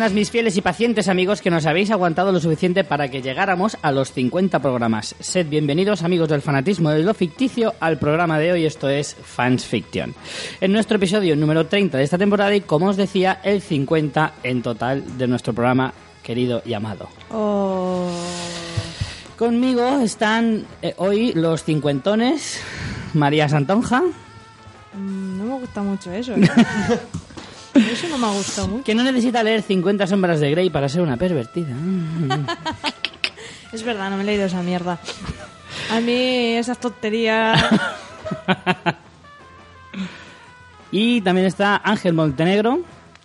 buenas, mis fieles y pacientes amigos que nos habéis aguantado lo suficiente para que llegáramos a los 50 programas. Sed bienvenidos, amigos del fanatismo de lo ficticio, al programa de hoy. Esto es Fans Fiction. En nuestro episodio número 30 de esta temporada y, como os decía, el 50 en total de nuestro programa querido y amado. Oh. Conmigo están eh, hoy los cincuentones, María Santonja, Mm, No me gusta mucho eso. ¿eh? Eso no me ha gustado mucho. que no necesita leer 50 sombras de Grey para ser una pervertida. Es verdad, no me he leído esa mierda. A mí esas tonterías... Y también está Ángel Montenegro,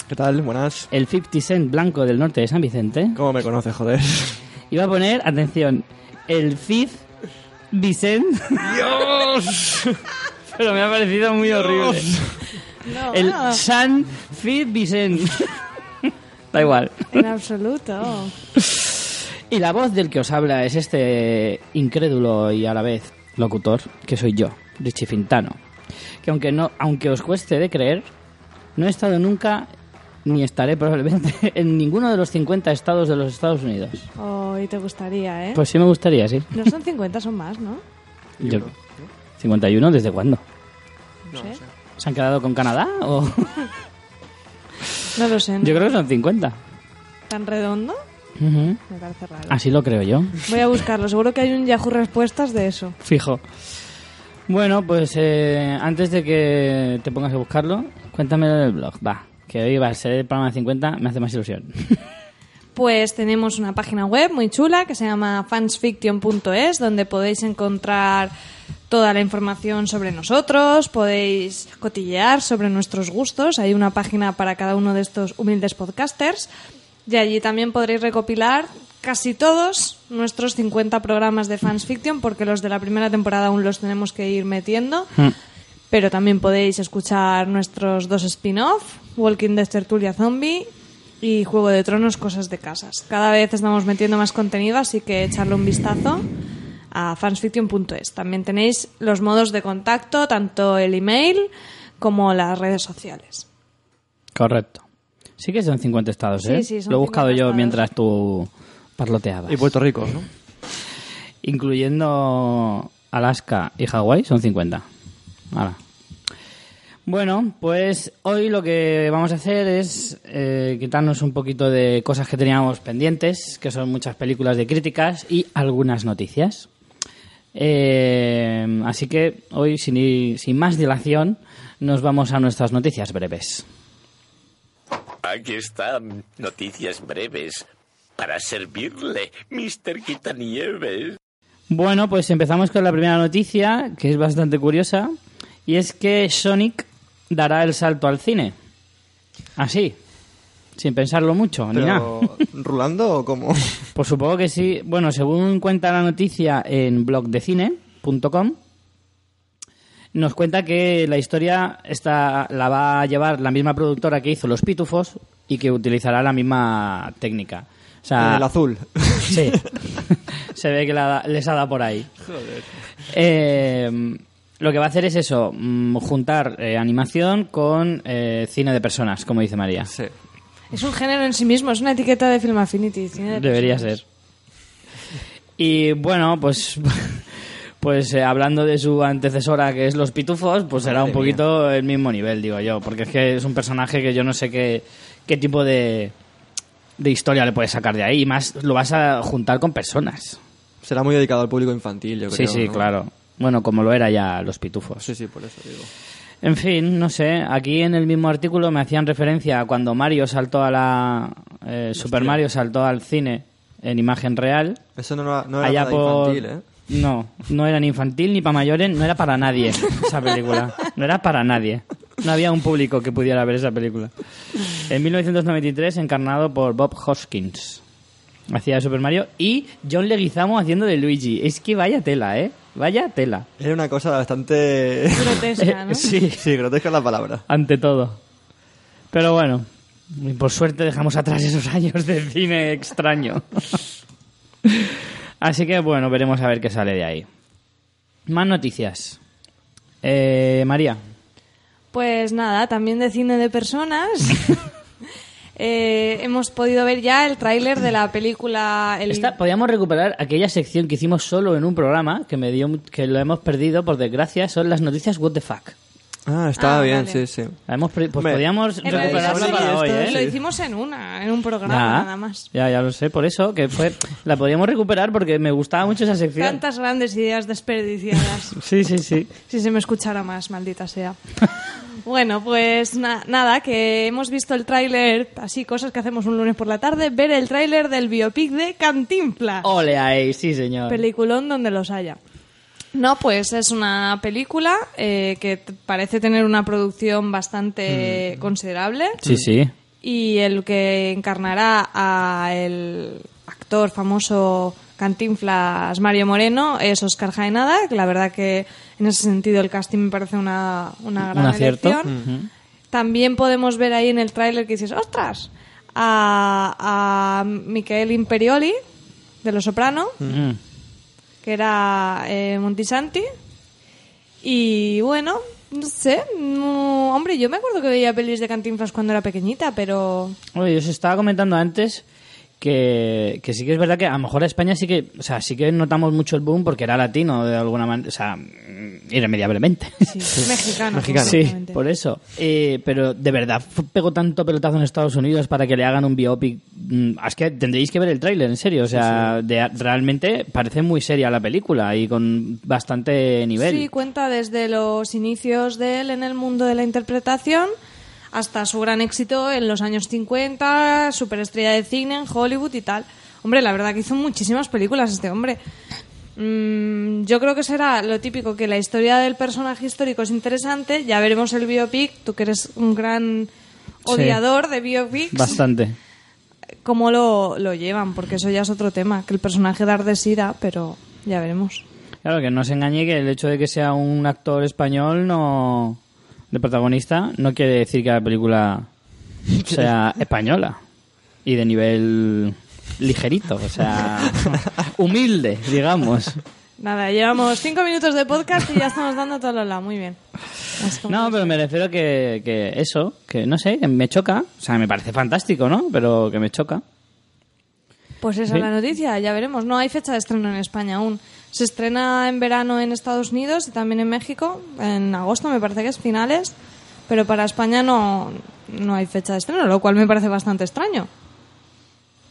¿Qué tal? Buenas. el 50 Cent blanco del norte de San Vicente. ¿Cómo me conoces, joder? Y va a poner, atención, el 50 Vicent. ¡Dios! Pero me ha parecido muy horrible. No, El San Fit Vicent. da igual. en absoluto. Y la voz del que os habla es este incrédulo y a la vez locutor, que soy yo, Richie Fintano. Que aunque, no, aunque os cueste de creer, no he estado nunca, ni estaré probablemente, en ninguno de los 50 estados de los Estados Unidos. Oh, y te gustaría, ¿eh? Pues sí me gustaría, sí. No son 50, son más, ¿no? Yo- ¿51? ¿Desde cuándo? No sé. ¿Se han quedado con Canadá? O... No lo sé. Yo creo que son 50. ¿Tan redondo? Ujú. Me parece raro. Así lo creo yo. Voy a buscarlo. Seguro que hay un Yahoo Respuestas de eso. Fijo. Bueno, pues eh, antes de que te pongas a buscarlo, cuéntame del blog. Va, que hoy va a ser el programa 50, me hace más ilusión. Pues tenemos una página web muy chula que se llama fansfiction.es donde podéis encontrar toda la información sobre nosotros, podéis cotillear sobre nuestros gustos, hay una página para cada uno de estos humildes podcasters y allí también podréis recopilar casi todos nuestros 50 programas de fansfiction porque los de la primera temporada aún los tenemos que ir metiendo. Pero también podéis escuchar nuestros dos spin-off, Walking Dead Tertulia Zombie y Juego de Tronos Cosas de Casas. Cada vez estamos metiendo más contenido, así que echarle un vistazo a fansfiction.es. También tenéis los modos de contacto, tanto el email como las redes sociales. Correcto. Sí que son 50 estados, Sí, ¿eh? sí, son Lo he buscado 50 yo estados. mientras tú parloteabas. Y Puerto Rico, ¿no? Incluyendo Alaska y Hawái, son 50. Hala. Bueno, pues hoy lo que vamos a hacer es eh, quitarnos un poquito de cosas que teníamos pendientes, que son muchas películas de críticas y algunas noticias. Eh, así que hoy, sin, sin más dilación, nos vamos a nuestras noticias breves. Aquí están noticias breves para servirle, Mr. Quitanieves. Bueno, pues empezamos con la primera noticia, que es bastante curiosa, y es que Sonic dará el salto al cine. Así, sin pensarlo mucho, ni nada. Pero, ¿rulando o cómo? Pues supongo que sí. Bueno, según cuenta la noticia en blogdecine.com, nos cuenta que la historia está, la va a llevar la misma productora que hizo Los Pitufos y que utilizará la misma técnica. O sea, el azul. Sí. Se ve que la- les ha dado por ahí. Eh, lo que va a hacer es eso, mm, juntar eh, animación con eh, cine de personas, como dice María. Sí. Es un género en sí mismo, es una etiqueta de Film Affinity. Debería personas. ser. Y bueno, pues pues eh, hablando de su antecesora que es Los Pitufos, pues será un poquito el mismo nivel, digo yo, porque es que es un personaje que yo no sé qué, qué tipo de, de historia le puedes sacar de ahí, y más lo vas a juntar con personas. Será muy dedicado al público infantil, yo Sí, creo. sí, ¿no? claro. Bueno, como lo era ya Los Pitufos. Sí, sí, por eso digo. En fin, no sé. Aquí en el mismo artículo me hacían referencia a cuando Mario saltó a la. eh, Super. Mario saltó al cine en imagen real. Eso no era, no era allá nada por. infantil, ¿eh? No, no era ni infantil ni para mayores, no era para nadie esa película. No era para nadie. No había un público que pudiera ver esa película. En 1993, encarnado por Bob Hoskins. Hacía de Super Mario. Y John Leguizamo haciendo de Luigi. Es que vaya tela, ¿eh? Vaya tela. Era una cosa bastante... Grotesca, ¿no? Sí. sí, grotesca es la palabra. ante todo. Pero bueno, y por suerte dejamos atrás esos años de cine extraño. Así que bueno, veremos a ver qué sale de ahí. Más noticias. Eh, María. Pues nada, también de cine de personas. Eh, hemos podido ver ya el tráiler de la película... El... Podíamos recuperar aquella sección que hicimos solo en un programa que me dio que lo hemos perdido por desgracia son las noticias what the fuck. Ah, estaba Ah, bien, vale. sí, sí. Hemos pues podíamos sí, para hoy, esto ¿eh? Lo Sí. hicimos en una, en un programa nada más. ya, ya lo sé, por eso que fue la podíamos recuperar porque me gustaba mucho esa sección. Tantas grandes ideas desperdiciadas. Sí, sí, sí. si se me escuchara más, maldita sea. Bueno, pues na- nada, que hemos visto el tráiler, así cosas que hacemos un lunes por la tarde, ver el tráiler del biopic de Cantinflas. Ole ahí, sí, señor. Peliculón donde los haya. No, pues es una película eh, que parece tener una producción bastante considerable. Sí, sí. Y el que encarnará a el actor famoso Cantinflas Mario Moreno es Oscar Jaenada, que la verdad que en ese sentido el casting me parece una, una gran Un acierto. elección. También podemos ver ahí en el tráiler que dices, ¡ostras! A, a Michael Imperioli, de Los Soprano, Mm. Que era eh, Montisanti. Y bueno, no sé. no- hombre, yo me acuerdo que veía pelis de Cantinflas cuando era pequeñita, pero. Oye, os estaba comentando antes que, que sí que es verdad que a lo mejor España sí que, o sea, sí que notamos mucho el boom porque era latino de alguna manera, o sea, irremediablemente. Sí, mexicano. Mexicano. Sí, completamente. por eso. Eh, pero de verdad, pegó tanto pelotazo en Estados Unidos para que le hagan un biopic. Mm, Es que tendréis que ver el tráiler, en serio. O sea, de- realmente parece muy seria la película y con bastante nivel. Sí, cuenta desde los inicios de él en el mundo de la interpretación hasta su gran éxito en los años 50, superestrella de cine en Hollywood y tal. Hombre, la verdad que hizo muchísimas películas este hombre. Mm, yo creo que será lo típico que la historia del personaje histórico es interesante. Ya veremos el biopic. Tú que eres un gran odiador de biopics. Bastante. cómo lo, lo llevan, porque eso ya es otro tema, que el personaje dar de sida, pero ya veremos. Claro, que no se engañe que el hecho de que sea un actor español no de protagonista no quiere decir que la película sea española y de nivel ligerito, o sea, humilde, digamos. Nada, llevamos cinco minutos de podcast y ya estamos dando todo lo lado, muy bien. No, pero me refiero que, que eso, que no sé, que me choca, o sea, me parece fantástico, ¿no? Pero que me choca. Pues esa Sí. es la noticia, ya veremos. No hay fecha de estreno en España aún. Se estrena en verano en Estados Unidos y también en México, en agosto me parece que es finales, pero para España no, no hay fecha de estreno, lo cual me parece bastante extraño.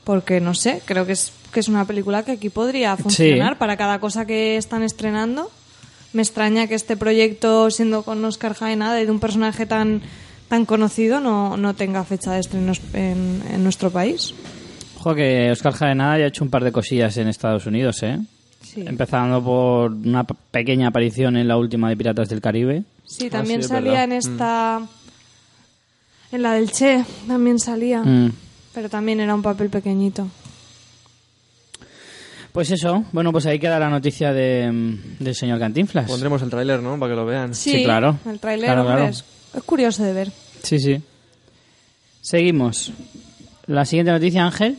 Porque no sé, creo que es, que es una película que aquí podría funcionar para cada cosa que están estrenando. Me extraña que este proyecto, siendo con Oscar Jaenada y de un personaje tan, tan conocido, no, no tenga fecha de estreno en, en nuestro país. Ojo que Oscar Jaenada ya ha hecho un par de cosillas en Estados Unidos, ¿eh? Sí. Empezando por una pequeña aparición en la última de Piratas del Caribe. Sí, también sí, es salía verdad. en esta. En la del Che, también salía. Mm. Pero también era un papel pequeñito. Pues eso, bueno, pues ahí queda la noticia de, mm, del señor Cantinflas. Pondremos el tráiler, ¿no? Para que lo vean. Sí, claro. El tráiler, Claro, hombre, claro. Es, es curioso de ver. Sí, sí. Seguimos. La siguiente noticia, Ángel.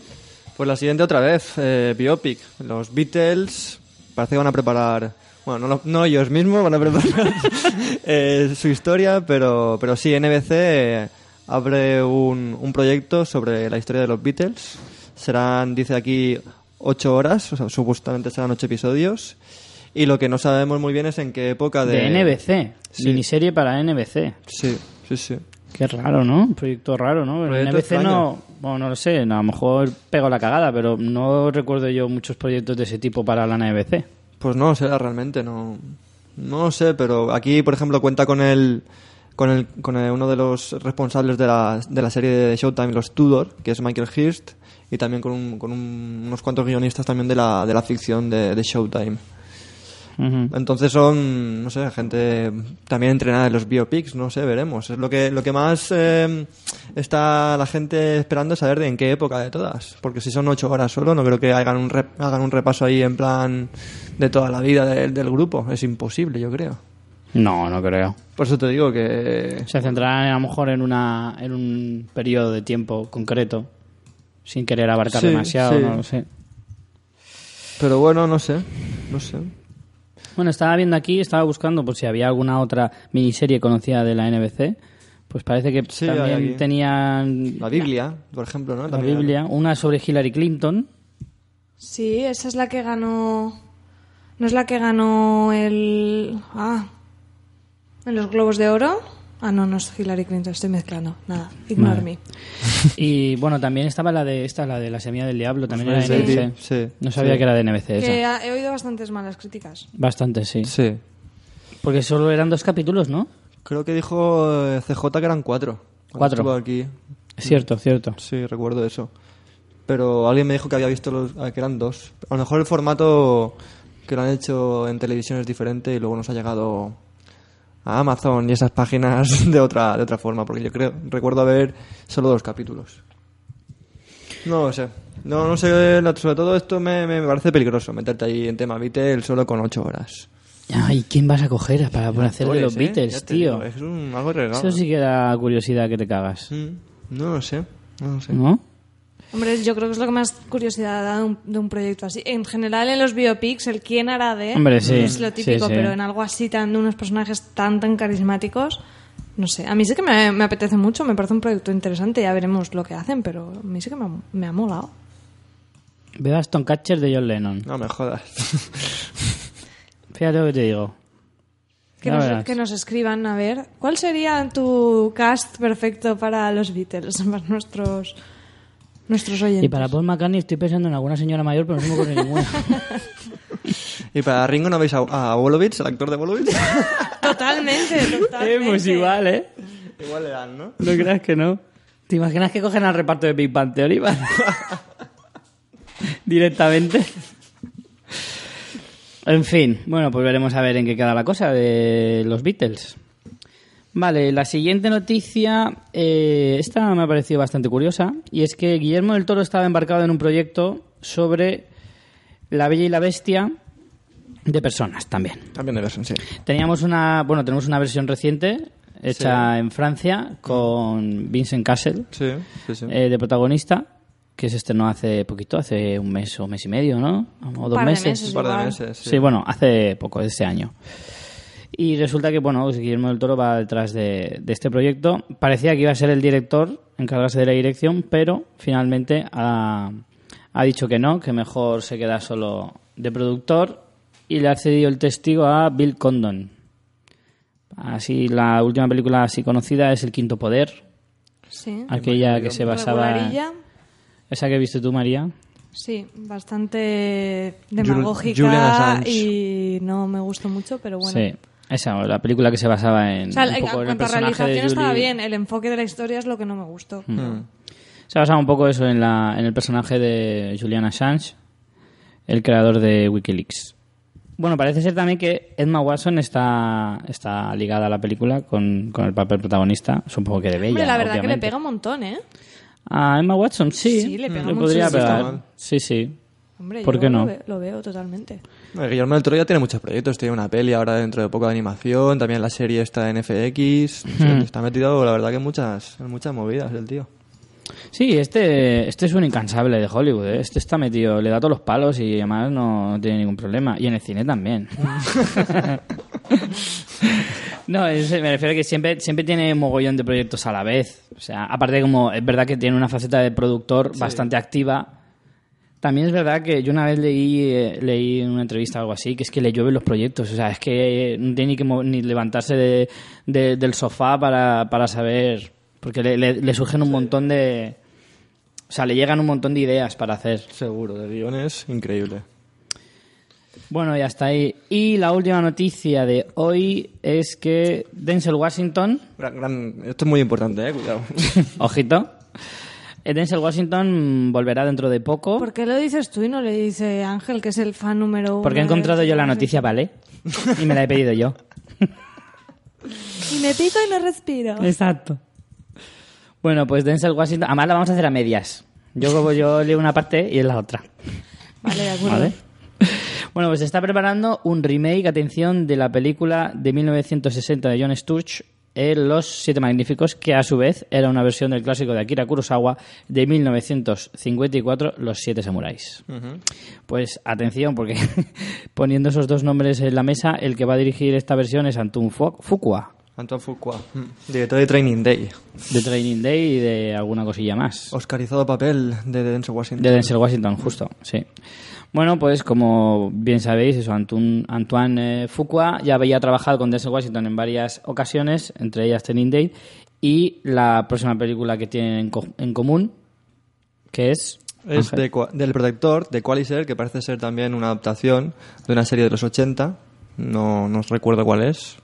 Pues la siguiente otra vez, eh, Biopic. Los Beatles parece que van a preparar, bueno, no, lo- no ellos mismos van a preparar eh, su historia, pero, pero sí, NBC eh, abre un, un proyecto sobre la historia de los Beatles. Serán, dice aquí, ocho horas, o sea, supuestamente serán ocho episodios. Y lo que no sabemos muy bien es en qué época de... De NBC. Sí. Miniserie para NBC. Sí, sí, sí. Qué raro, ¿no? Un proyecto raro, ¿no? Proyecto NBC extraño. no... Bueno, no lo sé. A lo mejor pego la cagada, pero no recuerdo yo muchos proyectos de ese tipo para la NBC. Pues no sé realmente, no, no lo sé, pero aquí, por ejemplo, cuenta con el, con el, con el- uno de los responsables de la, de la serie de Showtime, Los Tudor, que es Michael Hirst, y también con, un- con un- unos cuantos guionistas también de la, de la ficción de, de Showtime. Entonces son, no sé, gente también entrenada en los biopics, no sé, veremos. Es lo que, lo que más eh, está la gente esperando saber de en qué época de todas. Porque si son ocho horas solo, no creo que hagan un, rep- hagan un repaso ahí en plan de toda la vida del- del grupo. Es imposible, yo creo. No, no creo. Por eso te digo que... Se centrarán a lo mejor en, una, en un periodo de tiempo concreto, sin querer abarcar Sí, demasiado, sí. no lo sé. Pero bueno, no sé, no sé. Bueno, estaba viendo aquí, estaba buscando por si había alguna otra miniserie conocida de la NBC, Pues parece que Sí, también tenían La Biblia, por ejemplo, ¿no? la También- Biblia, una sobre Hillary Clinton. Sí, esa es la que ganó. ¿No es la que ganó el. Ah. En los Globos de Oro? Ah, no, no es Hillary Clinton, estoy mezclando. Nada, ignore Vale. me. Y bueno, también estaba la de esta, la de la semilla del diablo, también era de Sí, NBC. sí, No sabía sí. que era de NBC esa. Que ha- he oído bastantes malas críticas. Bastante, sí. Sí. Porque solo eran dos capítulos, ¿no? Creo que dijo eh, CJ que eran cuatro. Cuatro. estuvo aquí. Cierto, cierto. Sí, recuerdo eso. Pero alguien me dijo que había visto los, ah, que eran dos. A lo mejor el formato que lo han hecho en televisión es diferente y luego nos ha llegado a Amazon y esas páginas de otra de otra forma, porque yo creo recuerdo haber solo dos capítulos. No lo sé. No, no sé, sobre todo esto me, me parece peligroso, meterte ahí en tema Beatle solo con ocho horas. Ay, ¿quién vas a coger para poder hacer de los ¿eh? Beatles, tío? digo, es un, algo regalo. Eso sí que da curiosidad que te cagas. Mm, No lo sé, no lo sé. ¿No? Hombre, yo creo que es lo que más curiosidad da de un, de un proyecto así. En general, en los biopics, el quién hará de Hombre, sí, es lo típico, sí, sí. pero en algo así, tan de unos personajes tan, tan carismáticos, no sé. A mí sí que me, me apetece mucho, me parece un proyecto interesante, ya veremos lo que hacen, pero a mí sí que me, ha- me ha molado. Veo a Stonecatcher de John Lennon. No me jodas. Fíjate lo que te digo. Que nos, que nos escriban, a ver, ¿cuál sería tu cast perfecto para los Beatles, para nuestros, nuestros oyentes? Y para Paul McCartney estoy pensando en alguna señora mayor, pero no se me ocurre ninguna. ¿Y para Ringo no veis a, a Wolowitz, el actor de Wolowitz? Totalmente, totalmente. eh, pues igual, ¿eh? Igual le dan, ¿no? No creas que no. ¿Te imaginas que cogen al reparto de Big Bang Theory? Directamente. En fin, bueno, pues veremos a ver en qué queda la cosa de los Beatles. Vale, la siguiente noticia, eh, esta me ha parecido bastante curiosa, y es que Guillermo del Toro estaba embarcado en un proyecto sobre La Bella y la Bestia de personas también. También de versión, sí. Teníamos una, bueno, tenemos una versión reciente hecha en Francia con Vincent Cassel Sí, sí, sí. eh, de protagonista que se estrenó hace poquito, hace un mes o mes y medio, ¿no? O dos meses. meses. Un par de meses, Sí. sí. bueno, hace poco, este año. Y resulta que, bueno, Guillermo del Toro va detrás de, de este proyecto. Parecía que iba a ser el director, encargarse de la dirección, pero finalmente ha, ha dicho que no, que mejor se queda solo de productor y le ha cedido el testigo a Bill Condon. Así, la última película así conocida es El Quinto Poder, Sí. aquella que se basaba... Esa que viste tú, María. Sí, bastante demagógica y no me gustó mucho, pero bueno. Sí, esa, la película que se basaba en O sea, un en poco en el cuanto a personaje de realización estaba bien, el enfoque de la historia es lo que no me gustó. Mm. Se basaba un poco eso en, la, en el personaje de Julian Assange, el creador de Wikileaks. Bueno, parece ser también que Emma Watson está, está ligada a la película con, con el papel protagonista. Supongo que de Bella, Hombre, la verdad que le pega un montón, ¿eh? A Emma Watson, sí. Sí, le pega mucho, podría pegar. Sí, sí. Hombre, ¿Por yo qué no? Lo, ve- lo veo totalmente. Bueno, Guillermo del Toro ya tiene muchos proyectos. Tiene una peli ahora dentro de poco de animación. También la serie está en FX. Hmm. Está metido, la verdad, que en muchas, en muchas movidas el tío. Sí, este, este es un incansable de Hollywood. ¿eh? Este está metido, le da todos los palos y además no, no tiene ningún problema. Y en el cine también. no, es- me refiero a que siempre, siempre tiene un mogollón de proyectos a la vez. O sea, aparte como es verdad que tiene una faceta de productor bastante activa. También es verdad que yo una vez leí, eh, leí en una entrevista algo así, que es que le llueven los proyectos. O sea, es que eh, no tiene ni que ni levantarse de- de- del sofá para, para saber. Porque le, le- le surgen un montón de. O sea, le llegan un montón de ideas para hacer. Seguro, de guiones, increíble. Bueno, ya está ahí. Y la última noticia de hoy es que Denzel Washington, Gran, gran- Esto es muy importante, eh, cuidado. ojito, Denzel Washington volverá dentro de poco. ¿Por qué lo dices tú y no le dice Ángel, que es el fan número uno? Porque he encontrado yo la noticia, ¿vale? Y me la he pedido yo. Y me pico y no respiro. Exacto. Bueno, pues Denzel Washington. Además, la vamos a hacer a medias. Yo, como yo leo una parte y es la otra. Vale, de acuerdo. ¿Vale? Bueno, pues se está preparando un remake, atención, de la película de 1960 de John Sturge, eh, Los Siete Magníficos, que a su vez era una versión del clásico de Akira Kurosawa de 1954, Los Siete Samuráis. Pues atención, porque poniendo esos dos nombres en la mesa, el que va a dirigir esta versión es Antun Fu- Fuqua. Antoine Fuqua, mm, director de Training Day. De Training Day y de alguna cosilla más. Oscarizado papel de Denzel Washington. De Denzel Washington, justo, sí. Bueno, pues como bien sabéis, eso, Antun- Antoine eh, Fuqua ya había trabajado con Denzel Washington en varias ocasiones, entre ellas Training Day, y la próxima película que tienen en, co- en común, que es... Es de del Protector, de Qualiser, que parece ser también una adaptación de una serie de los 80. No, no recuerdo cuál es.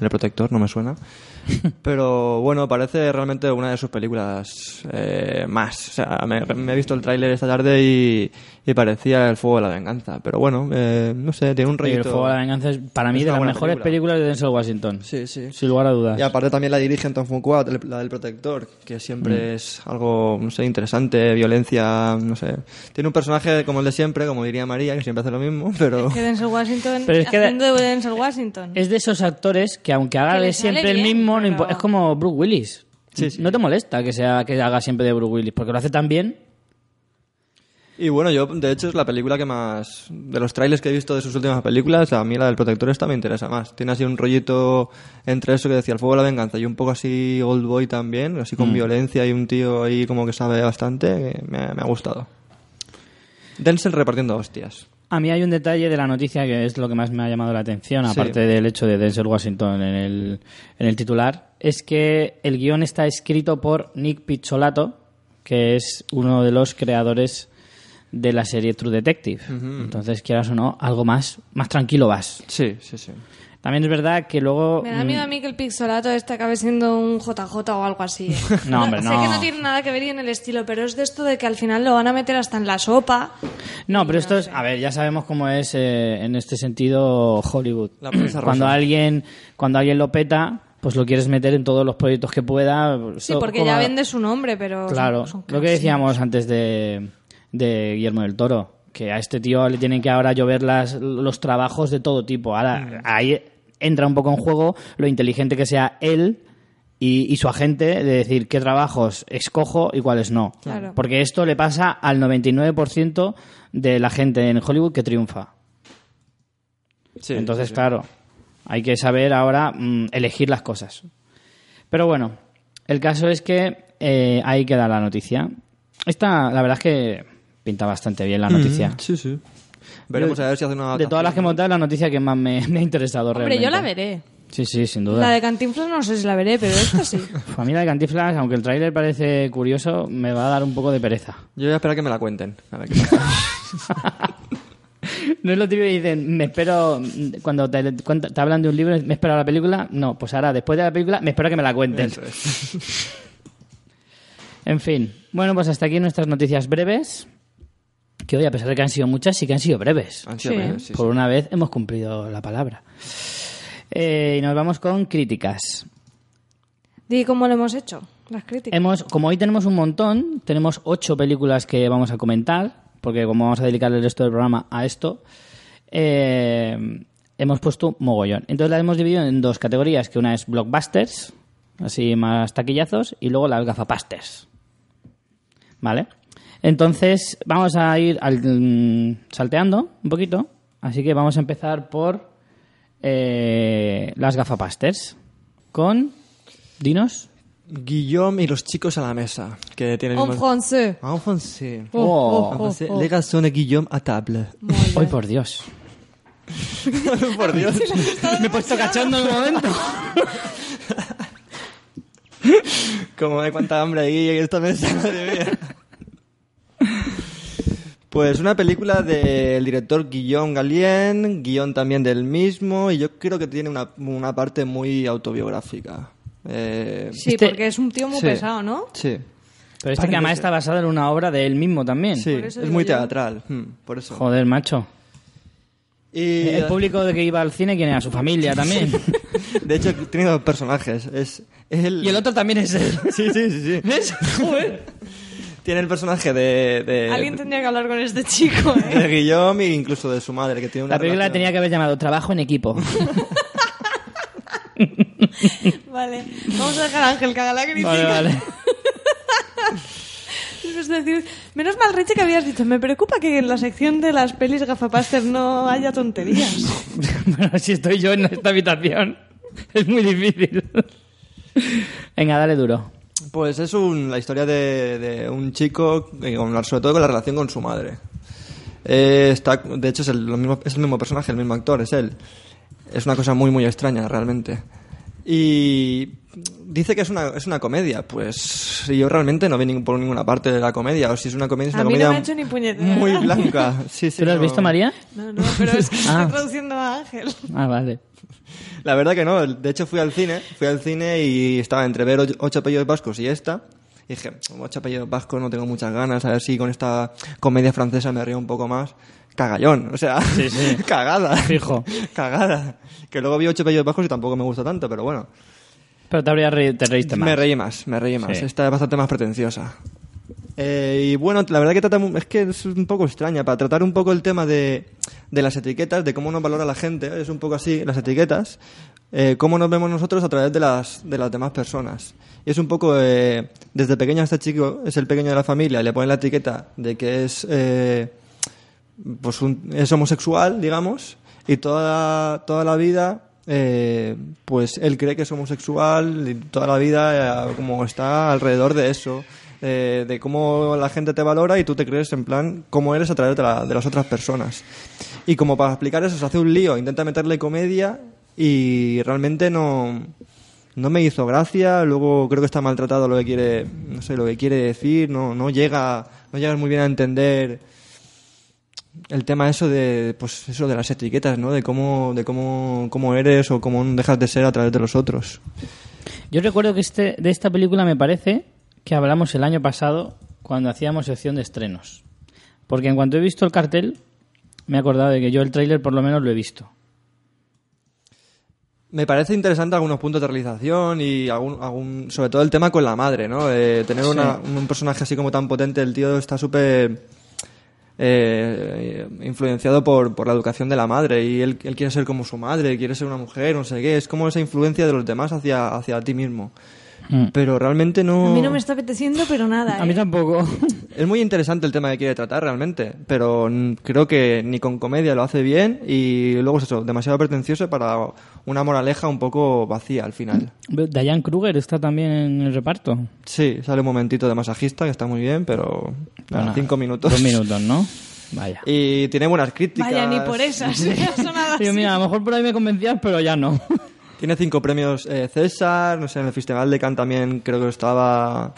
El Protector, no me suena. Pero bueno, parece realmente una de sus películas eh, más. O sea, me, me he visto el tráiler esta tarde y, y parecía El Fuego de la Venganza. Pero bueno, eh, no sé, tiene un Y El. Fuego de la Venganza es para mí Es de las mejores película. películas de Denzel Washington. Sí, sí. Sin lugar a dudas. Y aparte también la dirige Anton Fuqua, la del Protector, que siempre es algo, no sé, interesante, violencia, no sé. Tiene un personaje como el de siempre, como diría María, que siempre hace lo mismo, pero... Que Denzel Washington Pero es que haciendo de Denzel Washington. Es de esos actores que aunque haga Que siempre el mismo, no pero- impo- es como Bruce Willis. Sí, sí. No te molesta que sea que haga siempre de Bruce Willis, porque lo hace tan bien. Y bueno, yo, de hecho, es la película que más... De los trailers que he visto de sus últimas películas, a mí la del Protector esta me interesa más. Tiene así un rollito entre eso que decía El Fuego de la Venganza y un poco así Old Boy también, así con violencia y un tío ahí como que sabe bastante, que me, me ha gustado. Denzel repartiendo hostias. A mí hay un detalle de la noticia que es lo que más me ha llamado la atención, Sí. aparte del hecho de Denzel Washington en el, en el titular, es que el guion está escrito por Nick Pizzolato, que es uno de los creadores de la serie True Detective. Entonces, quieras o no, algo más, más tranquilo vas. Sí, sí, sí. También es verdad que luego... Me da miedo a mí que el pixelato este acabe siendo un JJ o algo así. ¿eh? No, hombre, Sé no. que no tiene nada que ver y en el estilo, pero es de esto de que al final lo van a meter hasta en la sopa. No, pero esto es, a ver, ya sabemos cómo es eh, en este sentido Hollywood. La prensa cuando rosa. alguien, cuando alguien lo peta, pues lo quieres meter en todos los proyectos que pueda. Sí, So- porque como- ya vende su nombre, pero. Claro, son- son lo que decíamos antes de, de Guillermo del Toro, que a este tío le tienen que ahora llover las, los trabajos de todo tipo. Mm. Ahora, ahí entra un poco en juego lo inteligente que sea él y, y su agente de decir qué trabajos escojo y cuáles no. Claro. Porque esto le pasa al 99% de la gente en Hollywood que triunfa. Sí, Entonces, sí, sí. claro, hay que saber ahora mm, elegir las cosas. Pero bueno, el caso es que eh, ahí queda la noticia. Esta, la verdad es que pinta bastante bien la noticia. Mm, Sí, sí. Veremos a ver si hace una De todas las que hemos dado, la noticia que más me, me ha interesado Hombre, realmente. yo la veré. Sí, sí, sin La duda. de Cantinflas no sé si la veré, pero esta sí. A mí la de Cantinflas, aunque el tráiler parece curioso, me va a dar un poco de pereza. Yo voy a esperar a que me la cuenten. A ver qué. No es lo típico que dicen, me espero, cuando te, cuenta- te hablan de un libro, me espero a la película. No, pues ahora, después de la película, me espero a que me la cuenten. Eso es. En fin, bueno, pues hasta aquí nuestras noticias breves. Que hoy, a pesar de que han sido muchas, sí que han sido breves. Han sido Sí. breves, sí, Por una vez hemos cumplido la palabra. Eh, y nos vamos con críticas. Di cómo lo hemos hecho, las críticas. Hemos, como hoy tenemos un montón, tenemos ocho películas que vamos a comentar, porque como vamos a dedicar el resto del programa a esto, eh, hemos puesto mogollón. Entonces las hemos dividido en dos categorías, que una es blockbusters, así más taquillazos, y luego las gafapasters. ¿Vale? Entonces vamos a ir al- mm, salteando un poquito, así que vamos a empezar por eh, las gafapasters. Con... Dinos. Guillaume y los chicos a la mesa. Que tienen En français. En français. Oh, Oh. oh, oh, oh. Les garçons de Guillaume à table. Hoy por Dios. Por Dios. Me he puesto cachondo en un momento. Como hay cuánta hambre ahí en esta mesa, madre mía. Pues una película del director Guillaume Galien, guion también del mismo, y yo creo que tiene una, una parte muy autobiográfica. Eh, Sí, Este- porque es un tío muy sí. pesado, ¿no? Sí, Pero este que además está basado en una obra de él mismo también. sí, es muy yo. teatral, hmm, por eso. Joder, macho. Y, El público de que iba al cine, ¿quién era? Su familia también. de hecho, tiene dos personajes. Es él... Y el otro también es él. Sí, sí, sí, sí. ¿Ves? Joder. Tiene el personaje de... de Alguien tendría que hablar con este chico, ¿eh? de Guillaume e incluso de su madre, que tiene una La película relación- tenía que haber llamado Trabajo en equipo. Vale, vamos a dejar a Ángel que haga la crítica. Vale, vale. Es decir, menos mal, Reche, que habías dicho, me preocupa que en la sección de las pelis gafapaster no haya tonterías. bueno, si estoy yo en esta habitación. es muy difícil. Venga, dale duro. Pues es un- la historia de, un chico, eh, sobre todo con la relación con su madre. Eh, está, de hecho, es el, mismo, es el mismo personaje, el mismo actor, es él. Es una cosa muy, muy extraña, realmente. Y dice que es una, es una comedia. Pues yo realmente no vi ningún- por ninguna parte de la comedia. O si es una comedia, es A una mí no comedia me ha hecho ni puñetera muy blanca. Sí, sí, ¿Tú lo has no- visto, María? No, no, pero es que Ah. estoy traduciendo a Ángel. Ah, vale. La verdad que no. De hecho, fui al cine, fui al cine y estaba entre ver ocho, ocho apellidos vascos y esta. Y dije, ocho apellidos vascos no tengo muchas ganas, a ver si con esta comedia francesa me río un poco más. Cagallón, o sea, Sí, sí. cagada. Fijo. Cagada. Que luego vi ocho apellidos vascos y tampoco me gustó tanto, pero bueno. Pero te, habría re- te reíste más. Me reí más, me reí más. Sí. Esta es bastante más pretenciosa. Eh, y bueno, la verdad que trata, es que es un poco extraña. Para tratar un poco el tema de, de las etiquetas, de cómo nos valora la gente, es un poco así, las etiquetas, eh, cómo nos vemos nosotros a través de las, de las demás personas. Y es un poco, eh, desde pequeño este chico es el pequeño de la familia, le ponen la etiqueta de que es, eh, pues es homosexual, digamos, y toda, toda la vida, eh, pues él cree que es homosexual y toda la vida eh, como está alrededor de eso, eh, de cómo la gente te valora y tú te crees en plan cómo eres a través de, de las otras personas. Y como para explicar eso se hace un lío, intenta meterle comedia y realmente no, no me hizo gracia, luego creo que está maltratado lo que quiere, no sé, lo que quiere decir, no, no llega, no llega muy bien a entender el tema eso de pues eso de las etiquetas no de cómo de cómo, cómo eres o cómo dejas de ser a través de los otros Yo recuerdo que este, de esta película me parece que hablamos el año pasado cuando hacíamos sección de estrenos. Porque en cuanto he visto el cartel, me he acordado de que yo el tráiler por lo menos lo he visto. me parece interesante algunos puntos de realización y algún, algún sobre todo el tema con la madre no Eh, tener una- un personaje así como tan potente el tío está súper eh, influenciado por, por la educación de la madre y él, él quiere ser como su madre quiere ser una mujer no sé qué es como esa influencia de los demás hacia hacia ti mismo Mm. pero realmente no A mí no me está apeteciendo, pero nada. A mí ¿eh? tampoco. Es muy interesante el tema que quiere tratar realmente, pero creo que ni con comedia lo hace bien y luego es eso, demasiado pretencioso para una moraleja un poco vacía al final. Diane Kruger está también en el reparto. Sí, sale un momentito de masajista que está muy bien, pero nada, Bueno, cinco minutos. Dos minutos, ¿no? Vaya. Y tiene buenas críticas. Vaya, ni por esas. ¿eh? Así. mira, a lo mejor por ahí me convencías, pero ya no. Tiene cinco premios eh, César, no sé, en el Festival de Cannes también creo que estaba...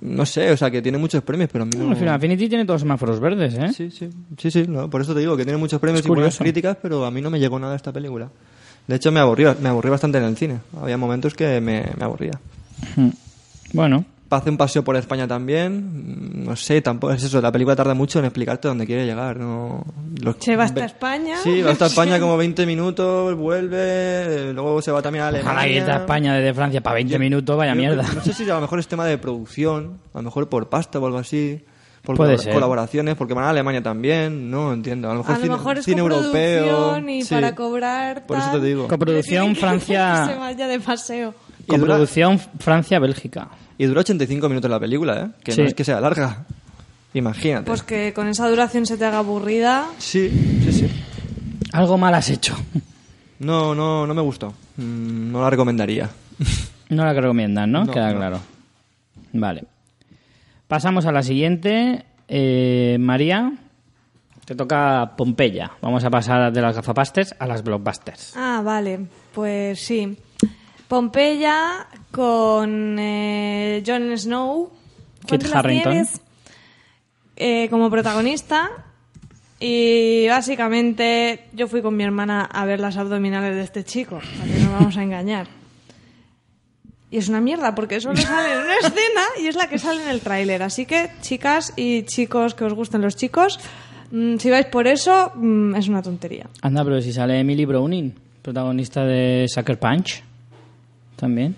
No sé, o sea, que tiene muchos premios, pero a mí no... Al final, Affinity tiene todos semáforos verdes, ¿eh? Sí, sí, sí, sí, no, por eso te digo que tiene muchos premios y buenas curioso. críticas, pero a mí no me llegó nada esta película. De hecho, me aburrió, me aburrí bastante en el cine. Había momentos que me, me aburría. Bueno, Hace un paseo por España también, mm, no sé, tampoco es eso, la película tarda mucho en explicarte dónde quiere llegar. No, Los- Se va hasta ve- España. Sí, va hasta España como 20 minutos, vuelve, luego se va también a Alemania. ojalá irte a España desde Francia para 20 minutos, vaya Yo mierda. No sé si a lo mejor es tema de producción, a lo mejor por pasta o algo así. Por Puede colabora- ser. colaboraciones, porque van a Alemania también, no entiendo. A lo mejor A lo cine, mejor es cine europeo. y sí. para cobrar. Por eso te digo. Coproducción que se Francia... vaya de paseo. Y dura- Coproducción Francia-Bélgica. Y dura 85 minutos la película, ¿eh? Que Sí. no es que sea larga. Imagínate. Pues que con esa duración se te haga aburrida. Sí, sí, sí. Algo mal has hecho. No, no, no me gustó. Mm, No la recomendaría. No la que recomiendan, ¿no? No, Queda no. claro. Vale. Pasamos a la siguiente. Eh, María, te toca Pompeya. Vamos a pasar de las gafapastes a las blockbusters. Ah, vale. Pues sí. Pompeya con eh, Jon Snow. Kit Juan de las Harington. Nieves, eh, como protagonista. Y básicamente yo fui con mi hermana a ver las abdominales de este chico. Para que no nos vamos a engañar. Y es una mierda porque solo sale en una escena y es la que sale en el tráiler. Así que, chicas y chicos que os gusten los chicos, mm, si vais por eso, mm, es una tontería. Anda, pero si sale Emily Browning, protagonista de Sucker Punch, también.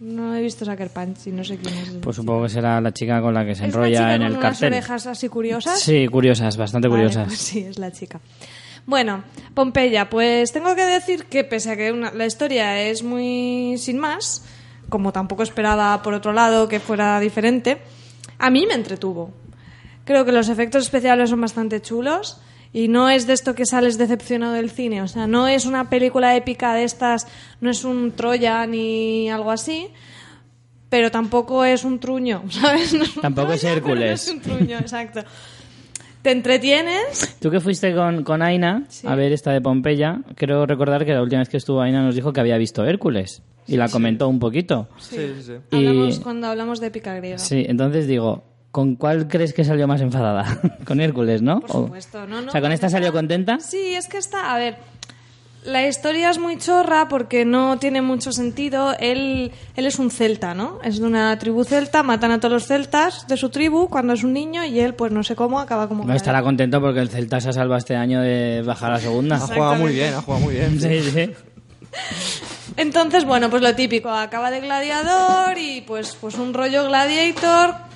No he visto Sucker Punch y no sé quién es. Pues supongo que será la chica con la que se ¿Es enrolla chica en con el unas cartel. orejas así curiosas? Sí, curiosas, bastante Vale, curiosas. pues sí, es la chica. Bueno, Pompeya, pues tengo que decir que pese a que una- la historia es muy sin más, como tampoco esperaba por otro lado que fuera diferente, a mí me entretuvo. Creo que los efectos especiales son bastante chulos Y no es de esto que sales decepcionado del cine. O sea, no es una película épica de estas, no es un Troya ni algo así. Pero tampoco es un truño, ¿sabes? No Tampoco es pero no Hércules. es un truño, exacto. Te entretienes. Tú que fuiste con, con Aina Sí. a ver esta de Pompeya, creo recordar que la última vez que estuvo Aina nos dijo que había visto Hércules y la comentó un poquito. Sí, sí, sí. Y- Hablamos cuando hablamos de épica griega. Sí, entonces digo, ¿con cuál crees que salió más enfadada? con Hércules, ¿no? Por O- supuesto, no, no. O sea, ¿con esta salió contenta? Sí, es que está, a ver, la historia es muy chorra porque no tiene mucho sentido. Él, él es un celta, ¿no? Es de una tribu celta, matan a todos los celtas de su tribu cuando es un niño y él, pues no sé cómo, acaba como... No estará contento porque el Celta se ha salvado este año de bajar a la segunda. Ha jugado muy bien, ha jugado muy bien. Sí, sí. Entonces, bueno, pues lo típico, acaba de gladiador y pues, pues un rollo gladiator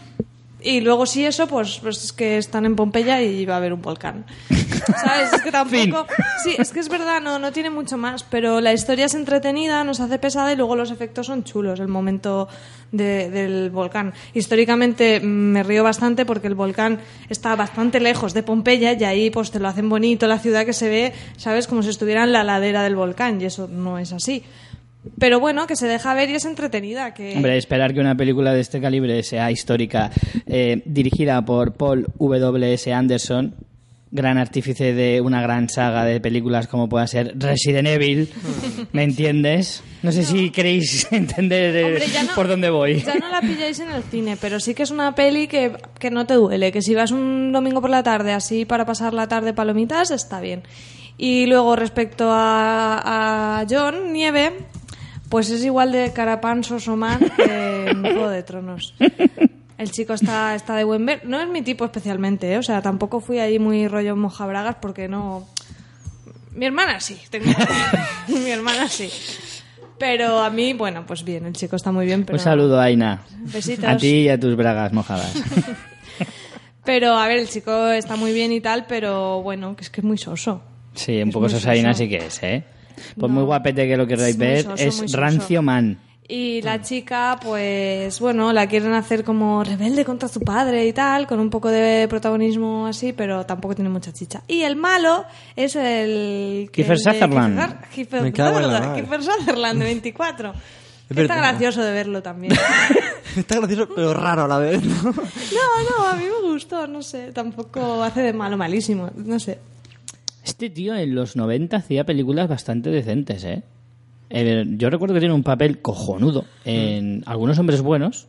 y luego si eso, pues, pues es que están en Pompeya y va a haber un volcán. ¿Sabes? Es que tampoco... Sí, es que es verdad, no, no tiene mucho más, pero la historia es entretenida, nos hace pesada y luego los efectos son chulos, el momento de- del volcán. Históricamente mm, me río bastante porque el volcán está bastante lejos de Pompeya y ahí pues te lo hacen bonito, la ciudad que se ve, ¿sabes? Como si estuviera en la ladera del volcán y eso no es así. Pero bueno, que se deja ver y es entretenida. Que... Hombre, esperar que una película de este calibre sea histórica, eh, dirigida por Paul W.S. Anderson, gran artífice de una gran saga de películas como pueda ser Resident Evil, ¿me entiendes? No sé si queréis entender eh, Hombre, no- por dónde voy. Ya no la pilláis en el cine, pero sí que es una peli que, que no te duele, que si vas un domingo por la tarde así para pasar la tarde palomitas, está bien. Y luego respecto a, a John Nieve, pues es igual de carapán sosomán que en Juego de Tronos. El chico está, está de buen ver. No es mi tipo especialmente, ¿eh? o sea, tampoco fui ahí muy rollo mojabragas porque no... Mi hermana sí, tengo... mi hermana sí. Pero a mí, bueno, pues bien, el chico está muy bien, pero... Un saludo, Aina. Besitos. A ti y a tus bragas mojadas. Pero, a ver, el chico está muy bien y tal, pero bueno, que es que es muy soso. Sí, un Es poco Sosaina sí que es, ¿eh? Pues No. muy guapete que lo queráis ver, soso, es soso. rancio man. Y la chica, pues bueno, la quieren hacer como rebelde contra su padre y tal, con un poco de protagonismo así, pero tampoco tiene mucha chicha. Y el malo es el... Kiefer Sutherland. Kiefer- Sutherland, madre. Kiefer Sutherland, de 24. Es Está verdad. gracioso de verlo también. Está gracioso, pero raro a la vez, ¿no? No, no, a mí me gustó, no sé, tampoco hace de malo malísimo, no sé. Este tío en los 90 hacía películas bastante decentes, ¿eh? Yo recuerdo que tiene un papel cojonudo en Algunos Hombres Buenos.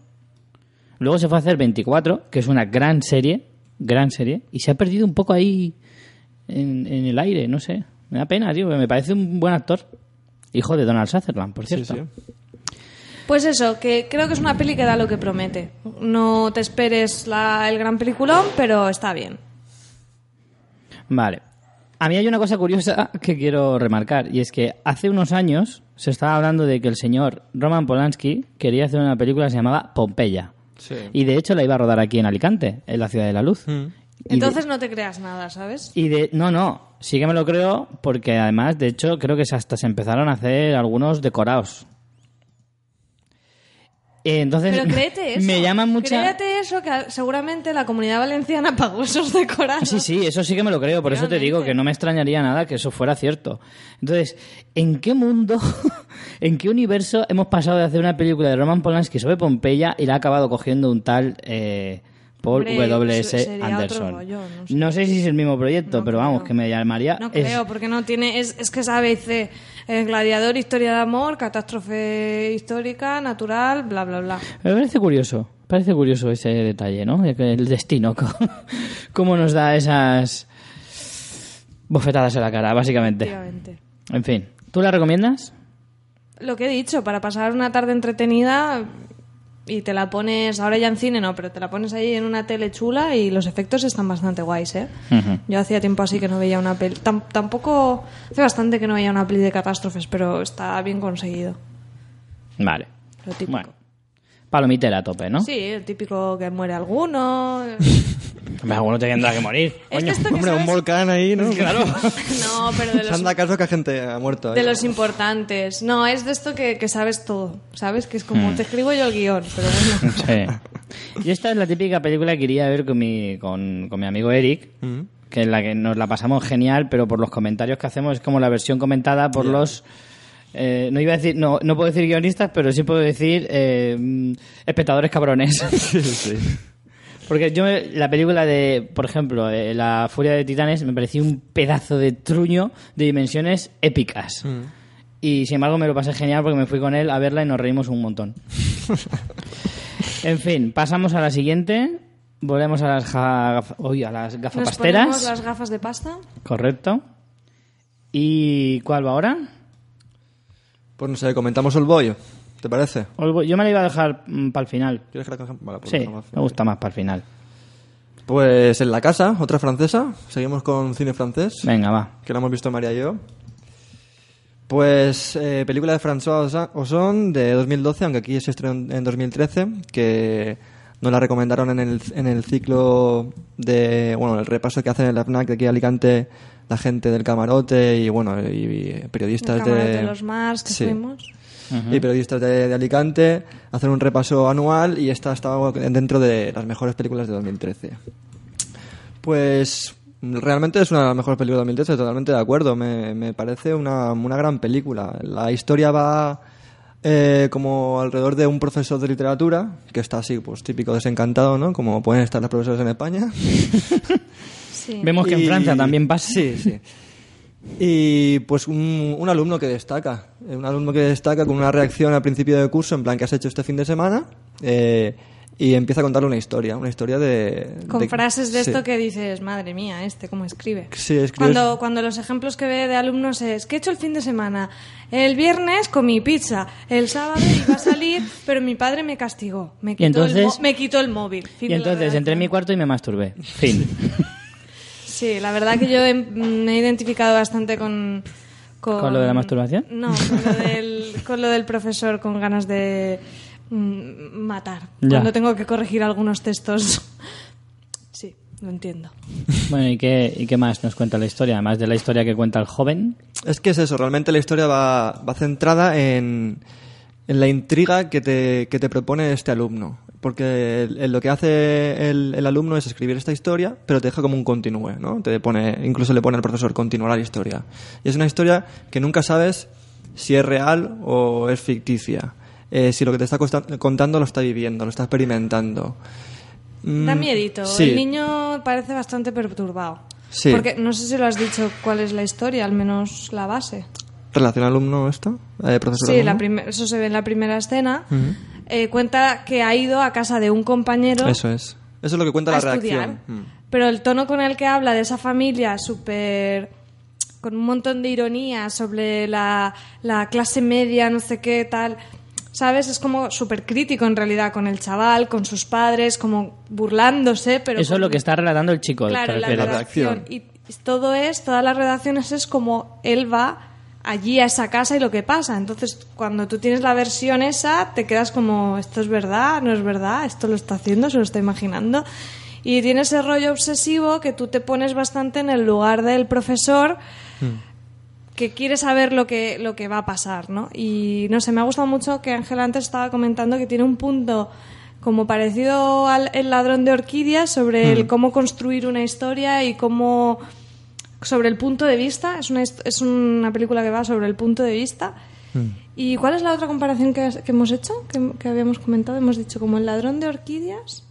Luego se fue a hacer 24, que es una gran serie, gran serie, y se ha perdido un poco ahí en, en el aire, no sé. Me da pena, tío, me parece un buen actor. Hijo de Donald Sutherland, por Sí, cierto. sí. Pues eso, que creo que es una peli que da lo que promete. No te esperes la- el gran peliculón, pero está bien. Vale. A mí hay una cosa curiosa que quiero remarcar, y es que hace unos años se estaba hablando de que el señor Roman Polanski quería hacer una película que se llamaba Pompeya. Sí. Y de hecho la iba a rodar aquí en Alicante, en la Ciudad de la Luz. Mm. De- Entonces no te creas nada, ¿sabes? Y de, no, no, sí que me lo creo porque además, de hecho, creo que hasta se empezaron a hacer algunos decorados. Eh, Entonces, Pero créete eso. me llama mucha... Créete eso, que seguramente la comunidad valenciana pagó esos decorados. Sí, sí, eso sí que me lo creo, por eso te digo que no me extrañaría nada que eso fuera cierto. Entonces, ¿en qué mundo, en qué universo hemos pasado de hacer una película de Roman Polanski sobre Pompeya y la ha acabado cogiendo un tal eh, Paul Hombre, W.S. Anderson? rollo, no no, sé. si es el mismo proyecto, No pero vamos, que me llamaría... No es- creo, porque no tiene. Es, es que dice. eh, gladiador, historia de amor, catástrofe histórica, natural, bla, bla, bla. Me parece curioso, parece curioso ese detalle, ¿no? El destino, co- cómo nos da esas bofetadas en la cara, básicamente. En fin, ¿tú la recomiendas? Lo que he dicho, para pasar una tarde entretenida y te la pones, ahora ya en cine no, pero te la pones ahí en una tele chula y los efectos están bastante guays, ¿eh? Yo hacía tiempo así que no veía una peli. tam- tampoco. Hace bastante que no veía una peli de catástrofes, pero está bien conseguido. Vale. Lo típico. Bueno, palomitera a tope, ¿no? Sí, el típico que muere alguno. Hombre, Alguno tendrá que morir. Es esto que Hombre, un sabes- volcán ahí, ¿no? Claro. No, pero de Se los, anda caso que gente ha muerto. ahí. de los importantes. No, es de esto que, que sabes todo. ¿Sabes? Que es como Hmm. te escribo yo el guion, pero bueno. Sí. Y esta es la típica película que iría a ver con mi, con, con mi amigo Eric, Mm. que en la que nos la pasamos genial, pero por los comentarios que hacemos es como la versión comentada por los... eh, no iba a decir, no, no puedo decir guionistas, pero sí puedo decir eh, mm, espectadores cabrones. Sí. Porque yo, me- la película de, por ejemplo, eh, La Furia de Titanes, me pareció un pedazo de truño de dimensiones épicas. Y sin embargo me lo pasé genial porque me fui con él a verla y nos reímos un montón. en fin, pasamos a la siguiente. Volvemos a las, ja- gaf- uy, a las Nos gafapasteras. ponemos las gafas de pasta. Correcto. ¿Y cuál va ahora? Pues no sé, comentamos el bollo. ¿Te parece? Yo me la iba a dejar para el final. ¿Quieres que la? Vale, pues Sí, la me gusta más para el final. Pues en la casa, otra francesa. Seguimos con cine francés. Venga, va. que la hemos visto María y yo. Pues eh, película de François Ozon de 2012, aunque aquí se estrenó en en 2013, que nos la recomendaron en el, en el ciclo de, bueno, el repaso que hacen en la FNAC de aquí de Alicante la gente del camarote y, bueno, y, y periodistas El de... de los Mars que Sí. fuimos. Y periodistas de, de Alicante hacen un repaso anual y esta estaba dentro de las mejores películas de 2013. Pues realmente es una de las mejores películas de 2013, totalmente de acuerdo. Me, me parece una, una gran película. La historia va eh, como alrededor de un profesor de literatura, que está así, pues típico desencantado, ¿no? Como pueden estar los profesores en España. Sí. Vemos que en Y- Francia también pasa. Sí, sí. Y pues un, un alumno que destaca, eh, un alumno que destaca con una reacción al principio del curso, en plan, ¿qué has hecho este fin de semana? Eh, y empieza a contarle una historia, una historia de... Con de- frases de sí. esto que dices, madre mía, este cómo escribe. Sí, escribes- Cuando, cuando los ejemplos que ve de alumnos es, ¿qué he hecho el fin de semana? El viernes comí pizza, el sábado iba a salir, pero mi padre me castigó. Me quitó, el, entonces- mo- me quitó el móvil. Fin Y entonces entré en mi cuarto y me masturbé. Fin. Sí, la verdad que yo he- me he identificado bastante con... ¿Con, ¿Con lo de la masturbación? No, con lo del, con lo del profesor con ganas de mm, matar. Ya. Cuando tengo que corregir algunos textos. Sí, lo entiendo. Bueno, ¿y qué, ¿y qué más nos cuenta la historia? Además de la historia que cuenta el joven. Es que es eso, realmente la historia va, va centrada en, en la intriga que te, que te propone este alumno. Porque el- el- lo que hace el, el alumno es escribir esta historia, pero te deja como un continúe, ¿no? Te pone, incluso le pone al profesor continuar la historia. Y es una historia que nunca sabes si es real o es ficticia. Eh, si lo que te está contando lo está viviendo, lo está experimentando. Mm, Da miedito. sí. El niño parece bastante perturbado. Sí. Porque no sé si lo has dicho cuál es la historia, al menos la base. ¿Relación alumno esto? Eh, profesor Sí, la alumno? eso se ve en la primera escena. Eh, cuenta que ha ido a casa de un compañero Eso es. Eso es lo que cuenta a la estudiar. reacción. Mm. Pero el tono con el que habla de esa familia, súper. con un montón de ironía sobre la, la clase media, no sé qué, tal. ¿Sabes? Es como súper crítico en realidad con el chaval, con sus padres, como burlándose, pero. Eso es con- lo que está relatando el chico. Claro, ¿te la redacción. Y todo es, todas las redacciones es como él va allí a esa casa y lo que pasa. Entonces, cuando tú tienes la versión esa, te quedas como, esto es verdad, no es verdad, esto lo está haciendo, se lo está imaginando. Y tiene ese rollo obsesivo que tú te pones bastante en el lugar del profesor que quiere saber lo que, lo que va a pasar, ¿no? Y no sé, me ha gustado mucho que Ángela antes estaba comentando que tiene un punto como parecido al El ladrón de orquídeas sobre el cómo construir una historia y cómo sobre el punto de vista, es una, es una película que va sobre el punto de vista. ¿Y cuál es la otra comparación que, que hemos hecho? Que, que habíamos comentado, hemos dicho como el ladrón de orquídeas.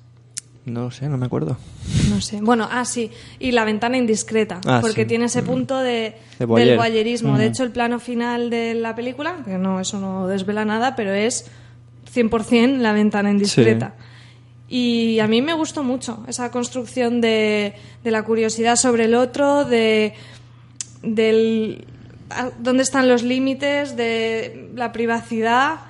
No sé, no me acuerdo. No sé. Bueno, ah, sí. Y la ventana indiscreta. Ah, porque sí. tiene ese punto de, del voyerismo. De hecho, el plano final de la película, que no, eso no desvela nada, pero es 100% la ventana indiscreta. Y a mí me gustó mucho esa construcción de, de la curiosidad sobre el otro, de del dónde están los límites, de la privacidad.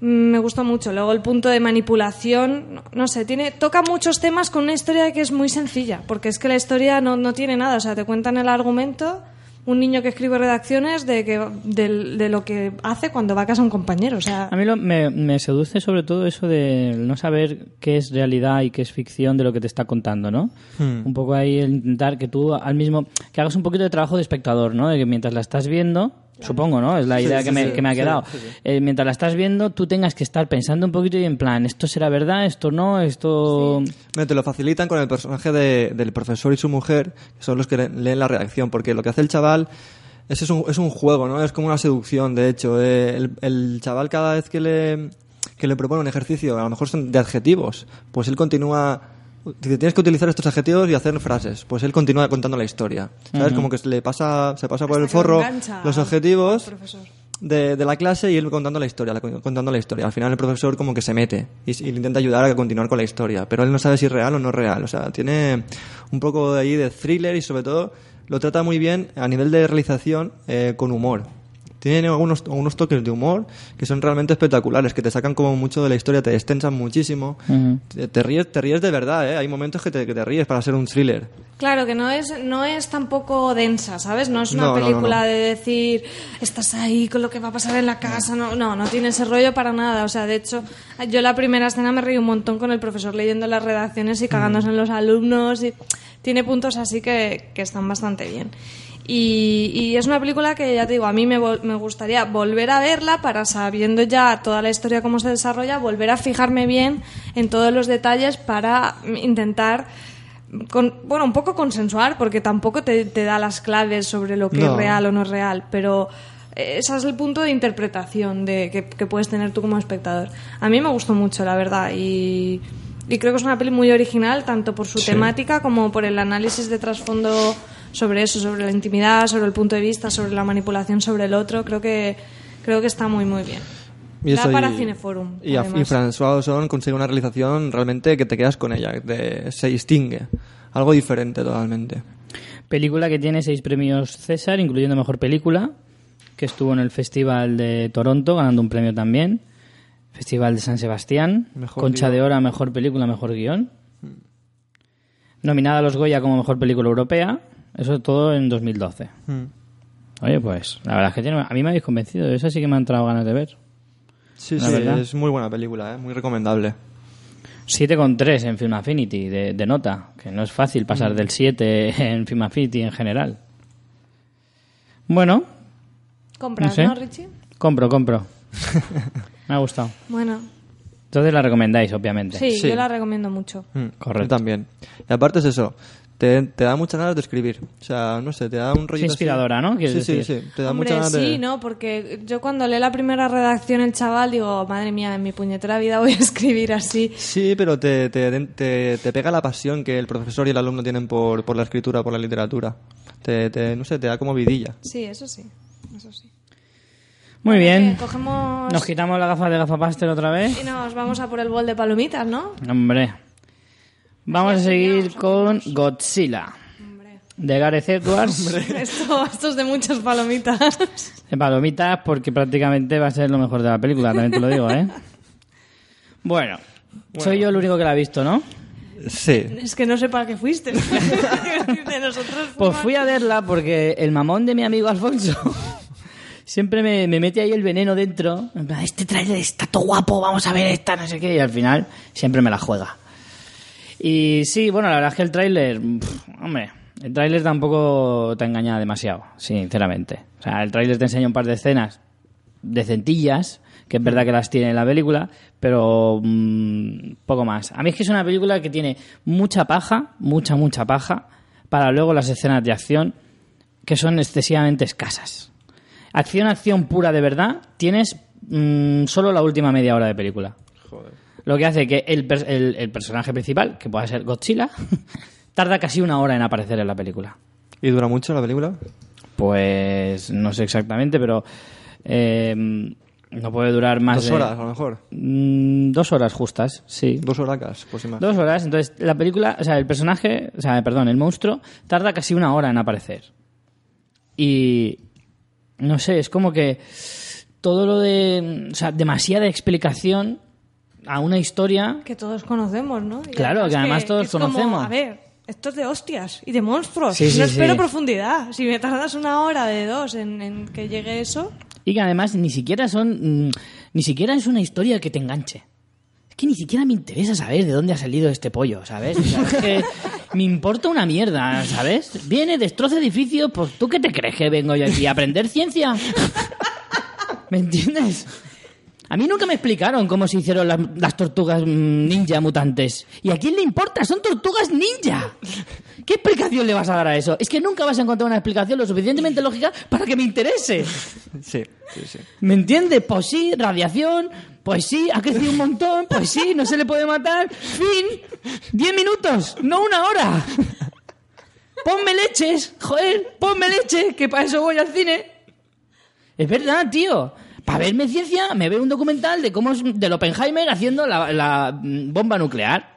Mm, Me gustó mucho. Luego el punto de manipulación, no, no sé, tiene toca muchos temas con una historia que es muy sencilla, porque es que la historia no, no tiene nada. O sea, te cuentan el argumento, un niño que escribe redacciones de, que, del- de, lo que hace cuando va a casa un compañero. O sea, A mí lo- me, me seduce sobre todo eso de no saber qué es realidad y qué es ficción de lo que te está contando, ¿no? Hmm. Un poco ahí el intentar que tú al mismo que hagas un poquito de trabajo de espectador, ¿no? De que mientras la estás viendo Supongo, ¿no? Es la idea sí, que, me, sí, que me ha quedado. Eh, mientras la estás viendo, tú tengas que estar pensando un poquito y en plan, esto será verdad, esto no, esto... Bueno, Te lo facilitan con el personaje de- del profesor y su mujer, que son los que le- leen la redacción, porque lo que hace el chaval es, es, un, es un juego, ¿no? Es como una seducción, de hecho. Eh, el, el chaval cada vez que le, que le propone un ejercicio, a lo mejor son de adjetivos, pues él continúa... Dice, tienes que utilizar estos adjetivos y hacer frases. Pues él continúa contando la historia. ¿Sabes? Como que se le pasa, se pasa por el Hasta lo forro los al- objetivos de, de la clase y él contando la historia, la- contando la historia. Al final el profesor como que se mete y, y le intenta ayudar a continuar con la historia, pero él no sabe si es real o no es real. O sea, tiene un poco de ahí de thriller y sobre todo lo trata muy bien a nivel de realización eh, con humor. Tiene algunos, algunos toques de humor que son realmente espectaculares, que te sacan como mucho de la historia, te destensan muchísimo. Te, te ríes, te ríes de verdad, ¿eh? Hay momentos que te, que te ríes para ser un thriller. Claro, que no es, no es tampoco densa, ¿sabes? No es una No, no, no, película no. de decir, estás ahí con lo que va a pasar en la casa. No, no, no tiene ese rollo para nada. O sea, de hecho, yo la primera escena me reí un montón con el profesor leyendo las redacciones y cagándose en los alumnos. Y tiene puntos así que, que están bastante bien. Y, y es una película que, ya te digo, a mí me, me gustaría volver a verla para, sabiendo ya toda la historia cómo se desarrolla, volver a fijarme bien en todos los detalles para intentar con- bueno, un poco consensuar, porque tampoco te, te da las claves sobre lo que No. es real o no es real, pero eh, ese es el punto de interpretación de, que, que puedes tener tú como espectador. A mí me gustó mucho, la verdad, y, y creo que es una peli muy original, tanto por su temática como por el análisis de trasfondo sobre eso, sobre la intimidad, sobre el punto de vista, sobre la manipulación sobre el otro. Creo que, creo que está muy, muy bien. Y Da para y- Cineforum. Y, a- además. y François Ozon consigue una realización realmente que te quedas con ella, de- se distingue. Algo diferente totalmente. Película que tiene seis premios César, incluyendo Mejor Película, que estuvo en el Festival de Toronto, ganando un premio también. Festival de San Sebastián, Mejor Concha guion. de Oro a Mejor Película, Mejor Guión. Nominada a los Goya como Mejor Película Europea, eso todo en 2012. Mm. Oye, pues la verdad es que tiene, a mí me habéis convencido, esa sí que me han entrado ganas de ver. Sí, La sí, verdad. es muy buena película, ¿eh? muy recomendable. 7,3 en Film Affinity de, de nota, que no es fácil Mm. pasar del 7 en Film Affinity en general. Bueno, ¿Compras, no sé. no, Richie? compro, compro. me ha gustado. Bueno, Entonces la recomendáis, obviamente. sí, Sí. yo la recomiendo mucho. Mm, Correcto. yo también. Y aparte es eso, te, te da muchas ganas de escribir. O sea, no sé, te da un rollo. inspiradora, ¿no? Sí, Quieres sí, decir. sí. Te da Hombre, muchas ganas sí, de... ¿no? Porque yo cuando leí la primera redacción el chaval digo, madre mía, en mi puñetera vida voy a escribir así. Sí, pero te, te, te, te pega la pasión que el profesor y el alumno tienen por, por la escritura, por la literatura. Te, te, no sé, te da como vidilla. Sí, eso sí, eso sí. Muy bien. Cogemos Nos quitamos la gafa de gafapastel otra vez. y nos vamos a por el bol de palomitas, ¿no? Hombre. Vamos a seguir con Godzilla. De Gareth Edwards. Esto, esto es de muchas palomitas. De palomitas, porque prácticamente va a ser lo mejor de la película, también te lo digo, ¿eh? Bueno, soy yo el único que la ha visto, ¿no? Sí. es que no sé para qué fuiste. De nosotros Pues fui a verla porque el mamón de mi amigo Alfonso siempre me, me mete ahí el veneno dentro. En plan, este trailer está todo guapo, vamos a ver esta, no sé qué. Y al final siempre me la juega. Y sí, bueno, la verdad es que el tráiler, hombre, el tráiler tampoco te engaña demasiado, sinceramente. O sea, el tráiler te enseña un par de escenas decentillas, que es verdad que las tiene en la película, pero mm, poco más. A mí es que es una película que tiene mucha paja, mucha, mucha paja, para luego las escenas de acción, que son excesivamente escasas. Acción, acción pura de verdad, tienes mm, solo la última media hora de película. Lo que hace que el, el- el personaje principal, que pueda ser Godzilla, tarda casi una hora en aparecer en la película. ¿Y dura mucho la película? Pues no sé exactamente, pero eh, no puede durar más Dos de... horas, a lo mejor. Mm, dos horas justas, sí. Dos horacas, pues más. Dos horas. Entonces, la película, o sea, el personaje, o sea, perdón, el monstruo, tarda casi una hora en aparecer. Y. No sé, es como que todo lo de. O sea, demasiada explicación a una historia. Que todos conocemos, ¿no? Y Claro, que además todos es como, conocemos. a ver, esto es de hostias y de monstruos. Sí, sí, no espero sí. profundidad. Si me tardas una hora de dos en, en que llegue eso... Y que además ni siquiera son. mm, Ni siquiera es una historia que te enganche. Es que ni siquiera me interesa saber de dónde ha salido este pollo, ¿sabes? O sea, es que Me importa una mierda, ¿sabes? Viene, destroza edificios, pues ¿tú qué te crees que vengo yo aquí a aprender ciencia? ¿Me entiendes? A mí nunca me explicaron cómo se hicieron las, las tortugas mm, ninja mutantes. ¿Y a quién le importa? Son tortugas ninja. ¿Qué explicación le vas a dar a eso? Es que nunca vas a encontrar una explicación lo suficientemente lógica para que me interese. Sí, sí, sí. ¿Me entiendes? Pues sí, radiación, pues sí, ha crecido un montón, pues sí, no se le puede matar. Fin, diez minutos, no una hora. Ponme leches, joder, ponme leche, que para eso voy al cine. Es verdad, tío. Para verme ciencia, me veo un documental de cómo es del Oppenheimer haciendo la, la, bomba nuclear.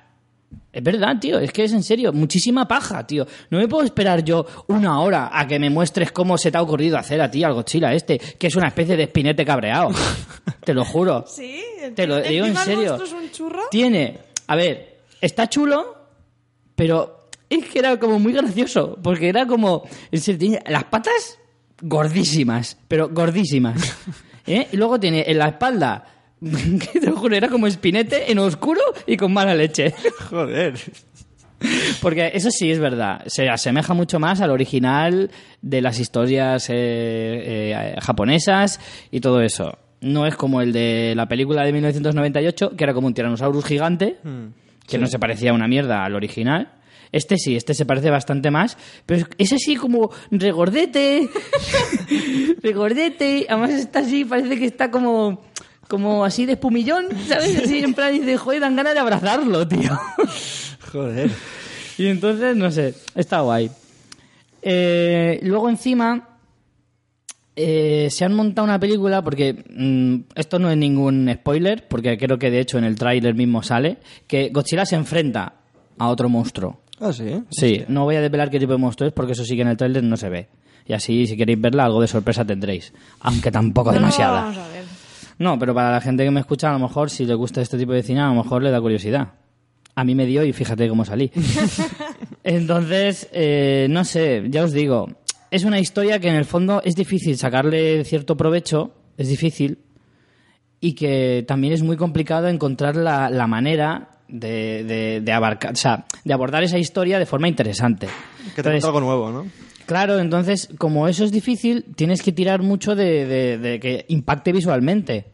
Es verdad, tío, es que es en serio, muchísima paja, tío. No me puedo esperar yo una hora a que me muestres cómo se te ha ocurrido hacer a ti al Godzilla este, que es una especie de espinete cabreado. Te lo juro. Sí, Te lo digo en serio. es un churro. Tiene, a ver, está chulo, pero es que era como muy gracioso, porque era como, en serio, tiene las patas gordísimas, pero gordísimas. ¿eh? Y luego tiene en la espalda, que te lo juro, era como espinete en oscuro y con mala leche. Joder. Porque eso sí es verdad, se asemeja mucho más al original de las historias eh, eh, japonesas y todo eso. No es como el de la película de 1998, que era como un tiranosaurus gigante, que no se parecía una mierda al original. Este sí, este se parece bastante más, pero es- así como regordete, regordete, además está así, parece que está como, como así de espumillón, ¿sabes? Así en plan, dice, joder, dan ganas de abrazarlo, tío. Joder. Y entonces, no sé, está guay. Eh, luego encima eh, se han montado una película porque mm, esto no es ningún spoiler, porque creo que de hecho en el tráiler mismo sale, que Godzilla se enfrenta a otro monstruo. Ah, sí. Sí, no voy a desvelar qué tipo de monstruo es porque eso sí que en el tráiler no se ve. Y así, si queréis verla, algo de sorpresa tendréis. Aunque tampoco No, demasiada. vamos a ver. No, pero para la gente que me escucha, a lo mejor, si le gusta este tipo de cine, a lo mejor le da curiosidad. A mí me dio y fíjate cómo salí. Entonces, eh, no sé, ya os digo, es una historia que en el fondo es difícil sacarle cierto provecho, es difícil, y que también es muy complicado encontrar la, la manera de, de- de abarcar, o sea, de abordar esa historia de forma interesante. Que te Entonces, algo nuevo, ¿no? Claro, entonces, como eso es difícil, tienes que tirar mucho de, de- de que impacte visualmente.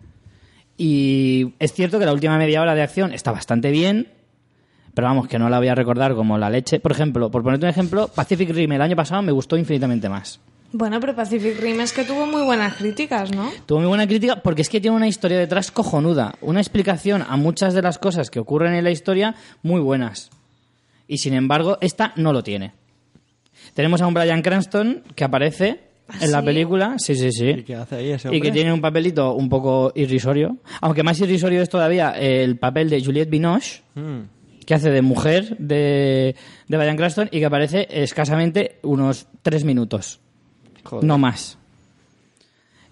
Y es cierto que la última media hora de acción está bastante bien, pero vamos, que no la voy a recordar como la leche. Por ejemplo, por ponerte un ejemplo, Pacific Rim el año pasado me gustó infinitamente más. Bueno, pero Pacific Rim es que tuvo muy buenas críticas, ¿no? Tuvo muy buena crítica porque es que tiene una historia detrás cojonuda, una explicación a muchas de las cosas que ocurren en la historia muy buenas. Y sin embargo, esta no lo tiene. Tenemos a un Brian Cranston que aparece en la película, sí, sí, sí. ¿Y qué hace ahí ese Y hombre? que tiene un papelito un poco irrisorio. Aunque más irrisorio es todavía el papel de Juliette Binoche, Mm. que hace de mujer de, de Bryan Cranston y que aparece escasamente unos tres minutos. Joder. No más.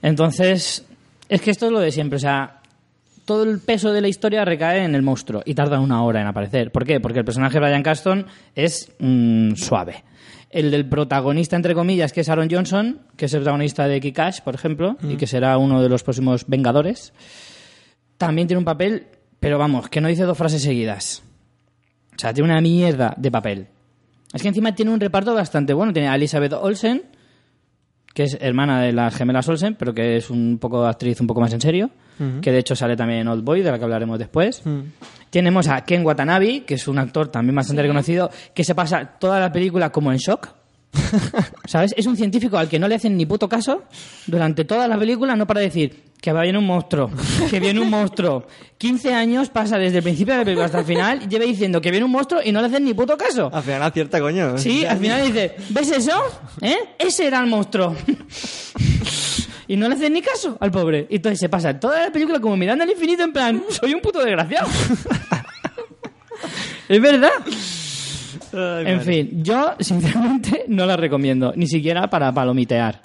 Entonces, es que esto es lo de siempre. O sea, todo el peso de la historia recae en el monstruo y tarda una hora en aparecer. ¿Por qué? Porque el personaje de Bryan Cranston es mm, suave. El del protagonista, entre comillas, que es Aaron Johnson, que es el protagonista de Kikash, por ejemplo, y que será uno de los próximos Vengadores, también tiene un papel, pero vamos, que no dice dos frases seguidas. O sea, tiene una mierda de papel. Es que encima tiene un reparto bastante bueno. Tiene a Elizabeth Olsen, que es hermana de las gemelas Olsen, pero que es un poco actriz un poco más en serio, que de hecho sale también en Old Boy, de la que hablaremos después. Tenemos a Ken Watanabe, que es un actor también bastante reconocido, que se pasa toda la película como en shock. ¿Sabes? Es un científico al que no le hacen ni puto caso durante toda la película, no para decir que va viene un monstruo, que viene un monstruo. 15 años pasa desde el principio de la película hasta el final y lleva diciendo que viene un monstruo y no le hacen ni puto caso. Al final acierta, coño. Sí, al final dice, ¿ves eso? ¿Eh? Ese era el monstruo. y no le hacen ni caso al pobre. Y entonces se pasa toda la película como mirando al infinito en plan, soy un puto desgraciado. es verdad. Ay, En madre. fin, yo sinceramente no la recomiendo, ni siquiera para palomitear.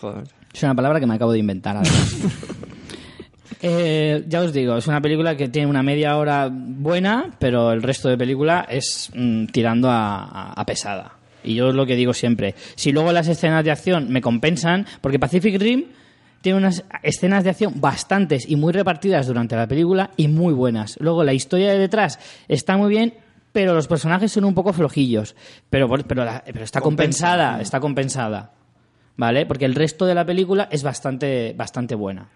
Joder. Es una palabra que me acabo de inventar, además. Eh, ya os digo, es una película que tiene una media hora buena, pero el resto de película es mm, tirando a, a- a pesada. Y yo es lo que digo siempre. Si luego las escenas de acción me compensan, porque Pacific Rim tiene unas escenas de acción bastantes y muy repartidas durante la película y muy buenas. Luego la historia de detrás está muy bien, pero los personajes son un poco flojillos. Pero, pero, la- pero está Compensa. compensada, está compensada. ¿Vale? Porque el resto de la película es bastante, bastante buena.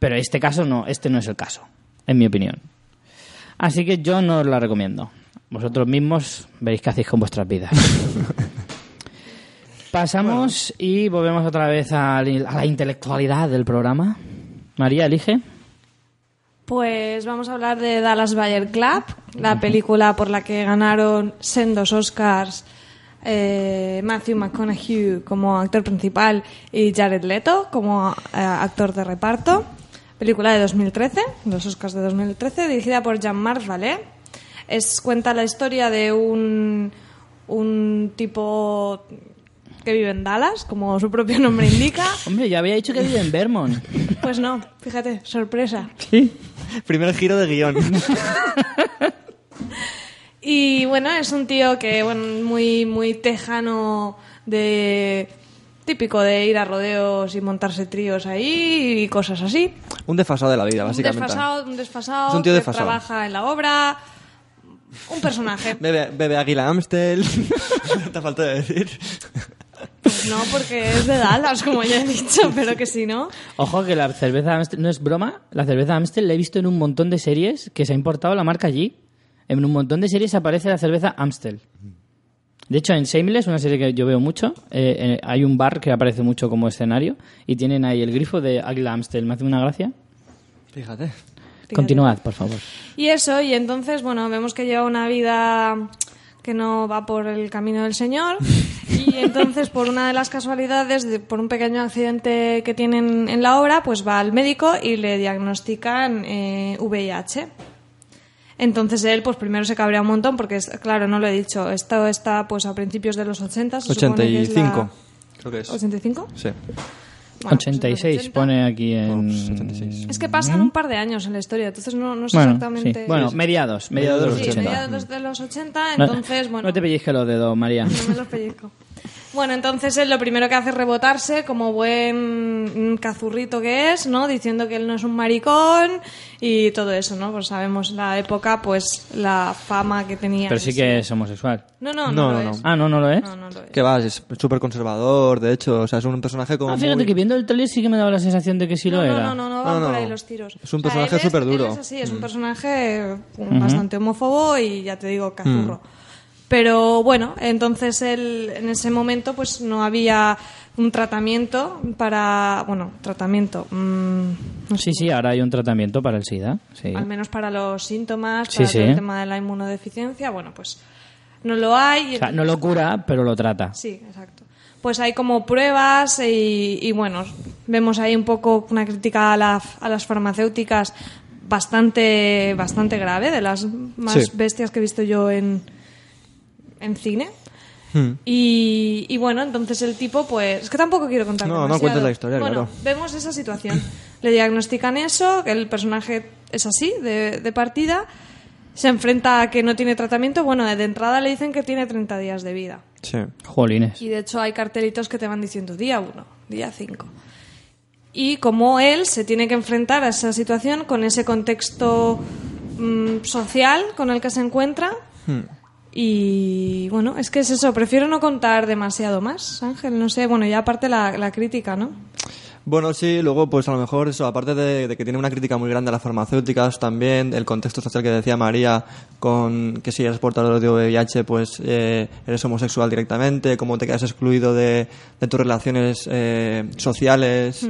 Pero este caso no, este no es el caso, en mi opinión. Así que yo no os la recomiendo. Vosotros mismos veréis qué hacéis con vuestras vidas. Pasamos y volvemos otra vez a la intelectualidad del programa. María, elige. Pues vamos a hablar de Dallas Bayer Club, la película por la que ganaron sendos Oscars eh, Matthew McConaughey como actor principal y Jared Leto como eh, actor de reparto. Película de 2013, los Oscars de 2013, dirigida por Jean-Marc Vallée. Es, cuenta la historia de un, un tipo que vive en Dallas, como su propio nombre indica. Hombre, ya había dicho que vive en Vermont. Pues no, fíjate, sorpresa. Sí. Primer giro de guion. Y bueno, es un tío que, bueno, muy, muy tejano de... Típico de ir a rodeos y montarse tríos ahí y cosas así. Un desfasado de la vida, Un básicamente. desfasado, un desfasado Es un tío que desfasado. trabaja en la obra. Un personaje. Bebe, bebe Águila Amstel. Te falta de decir. Pues no, porque es de Dallas, como ya he dicho, pero que si no. Ojo que la cerveza Amstel, no es broma, la cerveza Amstel la he visto en un montón de series que se ha importado la marca allí. En un montón de series aparece la cerveza Amstel. De hecho, en Shameless, una serie que yo veo mucho, eh, eh, hay un bar que aparece mucho como escenario y tienen ahí el grifo de Águila Amstel. ¿Me hace una gracia? Fíjate. Continuad, por favor. Y eso, y entonces, bueno, vemos que lleva una vida que no va por el camino del Señor. Y entonces, por una de las casualidades, de- por un pequeño accidente que tienen en la obra, pues va al médico y le diagnostican eh, VIH. Entonces él, pues primero se cabrea un montón porque, es- claro, no lo he dicho, esto está pues a principios de los 80. Se supone que es la- 85. Creo que es. ¿85? Sí. Bueno, pues en los 86 80. pone aquí en... 86. Es que pasan un par de años en la historia, entonces no, no sé Bueno, exactamente... sí. bueno, mediados, mediados de los Sí, 80. mediados de los 80, No- entonces, bueno... No te pellizques los dedos, María. No me los pellizco. Bueno, entonces él lo primero que hace es rebotarse como buen mm, cazurrito que es, ¿no? Diciendo que él no es un maricón y todo eso, ¿no? Pues sabemos la época, pues la fama que tenía. Pero sí que es homosexual. No, no, no, No, lo no, es. Ah, no, no lo es. No, no lo es. Que va, es súper conservador, de hecho. O sea, es un personaje como. Ah, fíjate muy- que viendo el trailer sí que me daba la sensación de que sí no, lo no, era. no, no, no van No, por ahí los tiros. Es un O sea, personaje él es- superduro. él Es así, es un personaje mm, bastante homófobo y ya te digo, cazurro. Pero bueno, entonces él en ese momento pues no había un tratamiento para, bueno, tratamiento, mm, no sé, Sí, sí, ahora hay un tratamiento para el SIDA. Sí. al menos para los síntomas, Sí, para sí. todo el tema de la inmunodeficiencia, bueno, pues no lo hay. O sea, no lo cura, pero lo trata. Sí, exacto. Pues hay como pruebas y, y, bueno, vemos ahí un poco una crítica a, la- a las farmacéuticas bastante, bastante grave, de las más bestias que he visto yo en, en cine. Hmm. Y, y bueno, entonces el tipo, pues. Es que tampoco quiero contar. No, no demasiado. cuentes la historia, bueno, claro. Vemos esa situación. Le diagnostican eso, que el personaje es así, de, de partida. Se enfrenta a que no tiene tratamiento. Bueno, de entrada le dicen que tiene 30 días de vida. Sí. Jolines. Y de hecho hay cartelitos que te van diciendo día 1, día 5. Y como él se tiene que enfrentar a esa situación con ese contexto mm, social con el que se encuentra. Y bueno, es que es eso, prefiero no contar demasiado más, Ángel, no sé, bueno, ya aparte la, la crítica, ¿no? Bueno, sí, luego, pues a lo mejor eso, aparte de, de que tiene una crítica muy grande a las farmacéuticas, también el contexto social que decía María, con que si eres portador de VIH, pues eh, eres homosexual directamente, cómo te quedas excluido de, de tus relaciones eh, sociales,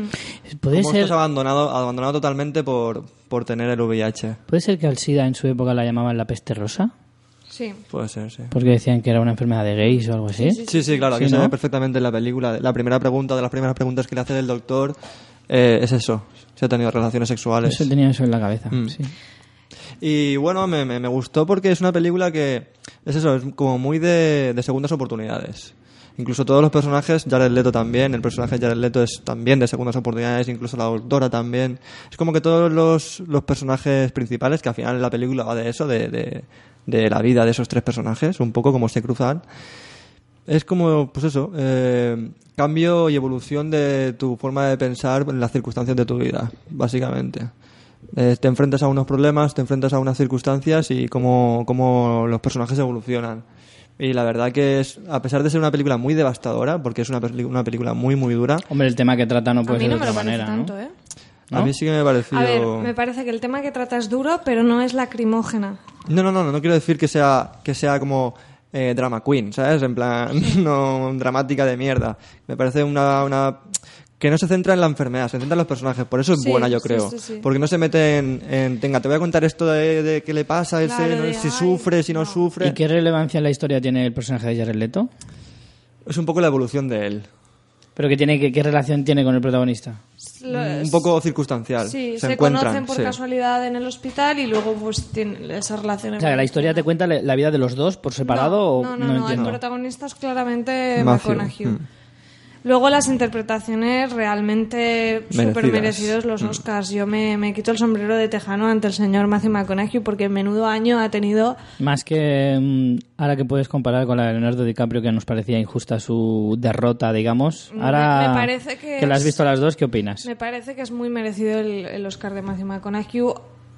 Puede cómo ser, estás abandonado, abandonado totalmente por, por tener el VIH. puede ser que al SIDA en su época la llamaban la peste rosa, Sí. Puede ser, sí. porque decían que era una enfermedad de gays o algo así. Sí, sí, claro, Sí, aquí se ¿no? ve perfectamente en la película. La primera pregunta, de las primeras preguntas que le hace el doctor, eh, es eso, si ha tenido relaciones sexuales. Eso tenía eso en la cabeza. Mm. sí. Y bueno, me, me- me gustó porque es una película que es eso, es como muy de, de segundas oportunidades. Incluso todos los personajes, Jared Leto también, el personaje de Jared Leto es también de segundas oportunidades, incluso la doctora también. Es como que todos los, los personajes principales, que al final la película va de eso, de, de, de la vida de esos tres personajes, un poco como se cruzan. Es como, pues eso, eh, cambio y evolución de tu forma de pensar en las circunstancias de tu vida, básicamente. Eh, te enfrentas a unos problemas, te enfrentas a unas circunstancias y cómo, cómo los personajes evolucionan. Y la verdad que es, a pesar de ser una película muy devastadora, porque es una, una película muy, muy dura, Hombre, el tema que trata no A puede mí ser no de otra manera, ¿eh? a mí sí que me ha parecido... A ver, me parece que el tema que trata es duro, pero no es lacrimógena. No, no, no, no, no quiero decir que sea, que sea como eh, drama queen, ¿sabes? En plan, no dramática de mierda. Me parece una, una... que no se centra en la enfermedad, se centra en los personajes. Por eso es Sí, buena, yo creo. sí, sí. Porque no se mete en, en, Tenga, te voy a contar esto de, de qué le pasa a ese, Claro, no- de, si ay, sufre, si no, no. sufre. ¿Y qué relevancia en la historia tiene el personaje de Jared Leto? Es un poco la evolución de él. ¿Pero qué, tiene, qué, qué relación tiene con el protagonista? Lo- Un poco circunstancial. Sí, se, se, encuentran. conocen por sí. casualidad en el hospital y luego pues tienen esa relación. O sea, que la historia te cuenta la vida de los dos por separado no, o no, no, no, el entiendo? protagonista es claramente Matthew, McConaughey. mm. Luego las interpretaciones realmente súper merecidos los Mm. Oscars. Yo me, me quito el sombrero de tejano ante el señor Matthew McConaughey porque menudo año ha tenido. Más que mm, ahora que puedes comparar con la de Leonardo DiCaprio que nos parecía injusta su derrota, digamos. Me- Ahora me parece que las has es- visto las dos, ¿qué opinas? Me parece que es muy merecido el, el Oscar de Matthew McConaughey.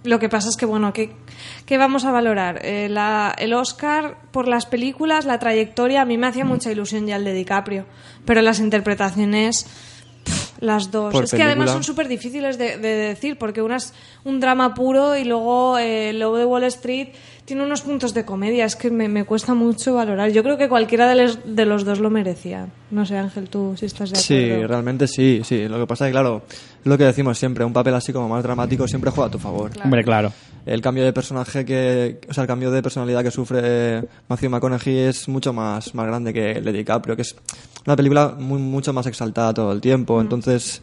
Lo que pasa es que, bueno, ¿qué, qué vamos a valorar? Eh, la- el Oscar por las películas, la trayectoria, a mí me hacía mucha ilusión ya el de DiCaprio, pero las interpretaciones, pff, las dos. Por es que además son súper difíciles de, de decir, porque una es un drama puro y luego eh, el Lobo de Wall Street tiene unos puntos de comedia. Es que me, me cuesta mucho valorar. Yo creo que cualquiera de los, de los dos lo merecía. No sé, Ángel, tú si estás de acuerdo. Sí, realmente sí, sí. Lo que pasa es que, claro, lo que decimos siempre, un papel así como más dramático siempre juega a tu favor. Hombre, claro. El cambio de personaje que, o sea, el cambio de personalidad que sufre Matthew McConaughey es mucho más, más grande que el de DiCaprio, que es una película muy, mucho más exaltada todo el tiempo. Entonces,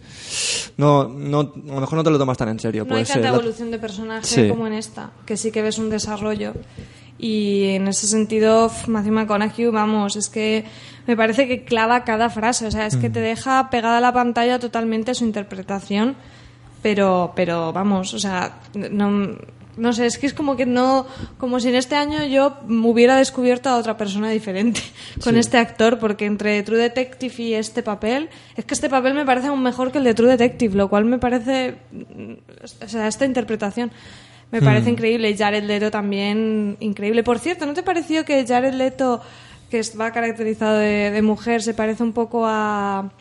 no, no, a lo mejor no te lo tomas tan en serio. No hay pues, tanta eh, la- evolución de personaje Sí. como en esta, que sí que ves un desarrollo. Y en ese sentido, Matthew McConaughey, vamos, es que me parece que clava cada frase, o sea, es Mm. que te deja pegada a la pantalla totalmente su interpretación, pero, pero vamos, o sea, no, no sé, es que es como que no, como si en este año yo hubiera descubierto a otra persona diferente con este actor, porque entre True Detective y este papel, es que este papel me parece aún mejor que el de True Detective, lo cual me parece, mm, o sea, esta interpretación me parece increíble. Y Jared Leto también increíble. Por cierto, ¿no te pareció que Jared Leto, que va caracterizado de, de mujer, se parece un poco a...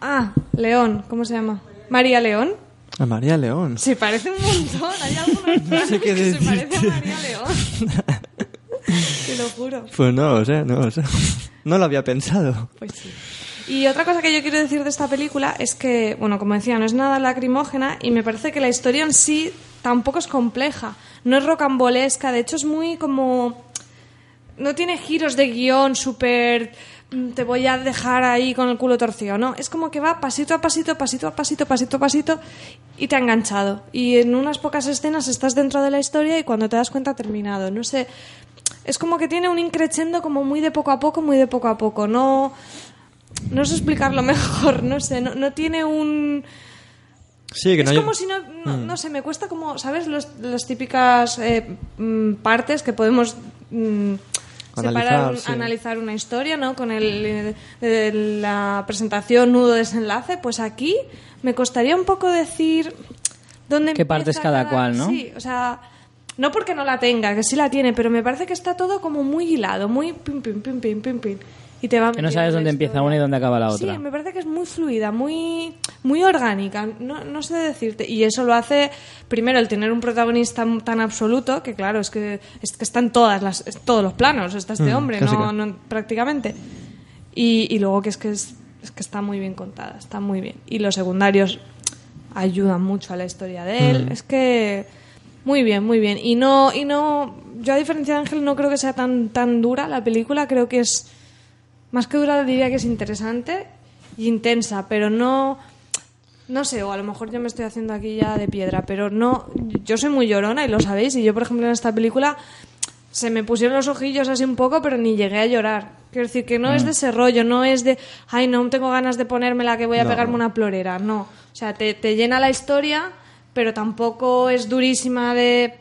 Ah, León, ¿cómo se llama? María León. A María León. Se parece un montón. Hay algunos sé qué que se parece a María León. Te lo juro. Pues no, o sea, no, o sea, no lo había pensado. Pues sí. Y otra cosa que yo quiero decir de esta película es que, bueno, como decía, no es nada lacrimógena y me parece que la historia en sí tampoco es compleja. No es rocambolesca, de hecho es muy como... No tiene giros de guion súper... mm, Te voy a dejar ahí con el culo torcido, ¿no? Es como que va pasito a pasito, pasito a pasito, pasito a pasito y te ha enganchado. Y en unas pocas escenas estás dentro de la historia y cuando te das cuenta ha terminado. No sé, es como que tiene un increchendo como muy de poco a poco, muy de poco a poco. No, no sé explicarlo mejor, no sé, no, no tiene un... Sí, que es no hay- como si no, no, no sé, me cuesta como, ¿sabes? Los, las típicas eh, mm, partes que podemos mm, separar, Analizar, un- sí. analizar una historia, ¿no? Con el, eh, de la presentación, nudo, desenlace, pues aquí me costaría un poco decir dónde ¿Qué partes cada cual, no? Sí, o sea, no porque no la tenga, que sí la tiene, pero me parece que está todo como muy hilado, muy pim, pim, pim, pim, pim, pim. Y te va Que no sabes dónde empieza una y dónde acaba la otra. Sí, me parece que es muy fluida, muy, muy orgánica. No, no sé decirte. Y eso lo hace, primero, el tener un protagonista tan absoluto, que claro, es que, es que está en todas las, es- todos los planos, está este Mm, hombre, no, no- prácticamente. Y, y luego que es que, es, es que está muy bien contada, está muy bien. Y los secundarios ayudan mucho a la historia de él. Mm. Es que muy bien, muy bien. Y no, y no, yo a diferencia de Ángel no creo que sea tan, tan dura la película, creo que es más que dura diría que es interesante y intensa, pero no no sé, o a lo mejor yo me estoy haciendo aquí ya de piedra, pero no yo soy muy llorona y lo sabéis y yo por ejemplo en esta película se me pusieron los ojillos así un poco, pero ni llegué a llorar. Quiero decir que no es de ese rollo, no es de, ay, no tengo ganas de ponérmela que voy a No. pegarme una plorera. No. O sea, te, te llena la historia, pero tampoco es durísima de.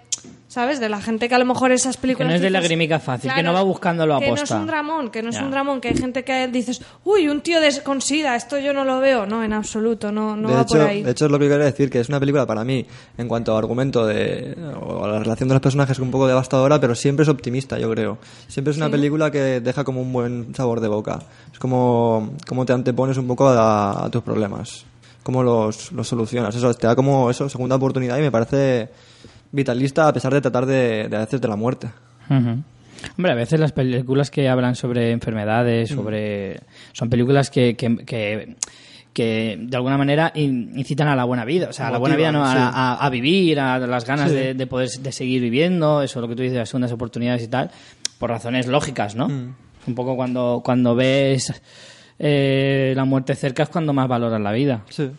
¿Sabes? De la gente que a lo mejor esas películas... Que no es de dices- lagrimica fácil, que no va buscándolo a Que no es posta. un dramón, que no es Ya. un dramón, que hay gente que dices, uy, un tío de, con sida, esto yo no lo veo. No, en absoluto, no, no de, va hecho, por ahí. de hecho, es lo que quería decir, que es una película para mí, en cuanto a argumento de, o a la relación de los personajes, un poco devastadora, pero siempre es optimista, yo creo. Siempre es una película que deja como un buen sabor de boca. Es como, como te antepones un poco a, a tus problemas. Cómo los, los solucionas. Eso, te da como eso, segunda oportunidad y me parece vitalista a pesar de tratar de, de a veces de la muerte. Hombre, a veces las películas que hablan sobre enfermedades, sobre son películas que, que, que, que de alguna manera in- incitan a la buena vida, o sea, a la buena vida, no, a, sí. a- a vivir, a las ganas Sí. de, de poder de seguir viviendo, eso lo que tú dices, las segundas oportunidades y tal, por razones lógicas, ¿no? Un poco cuando cuando ves eh, la muerte cerca es cuando más valoras la vida. Sí.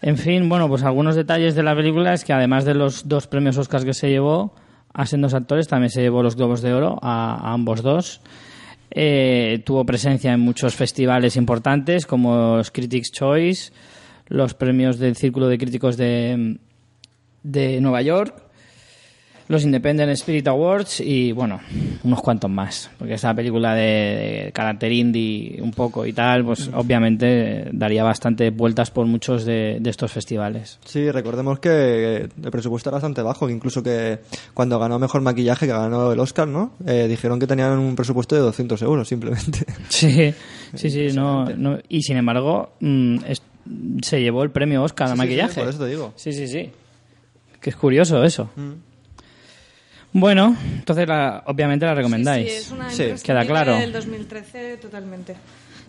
En fin, bueno, pues algunos detalles de la película es que además de los dos premios Oscars que se llevó a sendos actores, también se llevó los Globos de Oro a, a ambos dos. Eh, tuvo presencia en muchos festivales importantes como los Critics' Choice, los premios del Círculo de Críticos de, de Nueva York, los Independent Spirit Awards y bueno, unos cuantos más. Porque esa película de, de carácter indie un poco y tal, pues obviamente daría bastante vueltas por muchos de, de estos festivales. Sí, recordemos que el presupuesto era bastante bajo, incluso que cuando ganó Mejor Maquillaje, que ganó el Oscar, ¿no? Eh, dijeron que tenían un presupuesto de 200 euros, simplemente. Sí, sí, sí, no, no- y sin embargo mm, es- se llevó el premio Oscar a Sí, maquillaje. sí, por eso te digo. Sí, sí, sí. Que es curioso eso. Bueno, entonces la- obviamente la recomendáis. Sí, es una Sí, queda claro. del 2013 totalmente.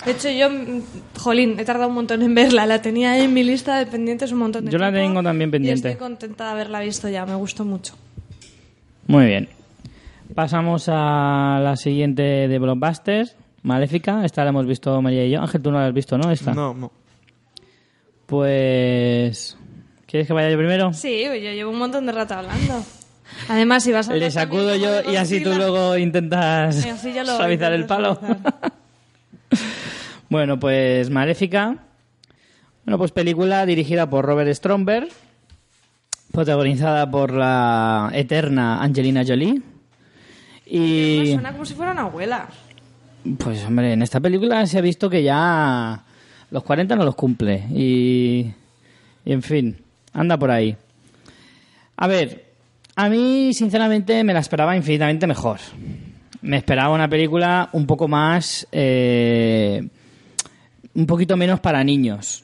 De hecho, yo, mm, jolín, he tardado un montón en verla. La tenía ahí en mi lista de pendientes un montón de Yo la tengo también pendiente. Y estoy contenta de haberla visto ya, me gustó mucho. Muy bien. Pasamos a la siguiente de Blockbusters, Maléfica. Esta la hemos visto María y yo. Ángel, tú no la has visto, ¿no? Esta. No, no. Pues... ¿Quieres que vaya yo primero? Sí, yo llevo un montón de rato hablando. Además, si vas a... Le sacudo yo y así tú luego intentas suavizar el palo. bueno, pues Maléfica. Bueno, pues película dirigida por Robert Stromberg, protagonizada por la eterna Angelina Jolie. Me Y suena como si fuera una abuela. pues hombre, en esta película se ha visto que ya los 40 no los cumple y, y en fin, anda por ahí. A ver, a mí sinceramente me la esperaba infinitamente mejor. Me esperaba una película un poco más, eh, un poquito menos para niños.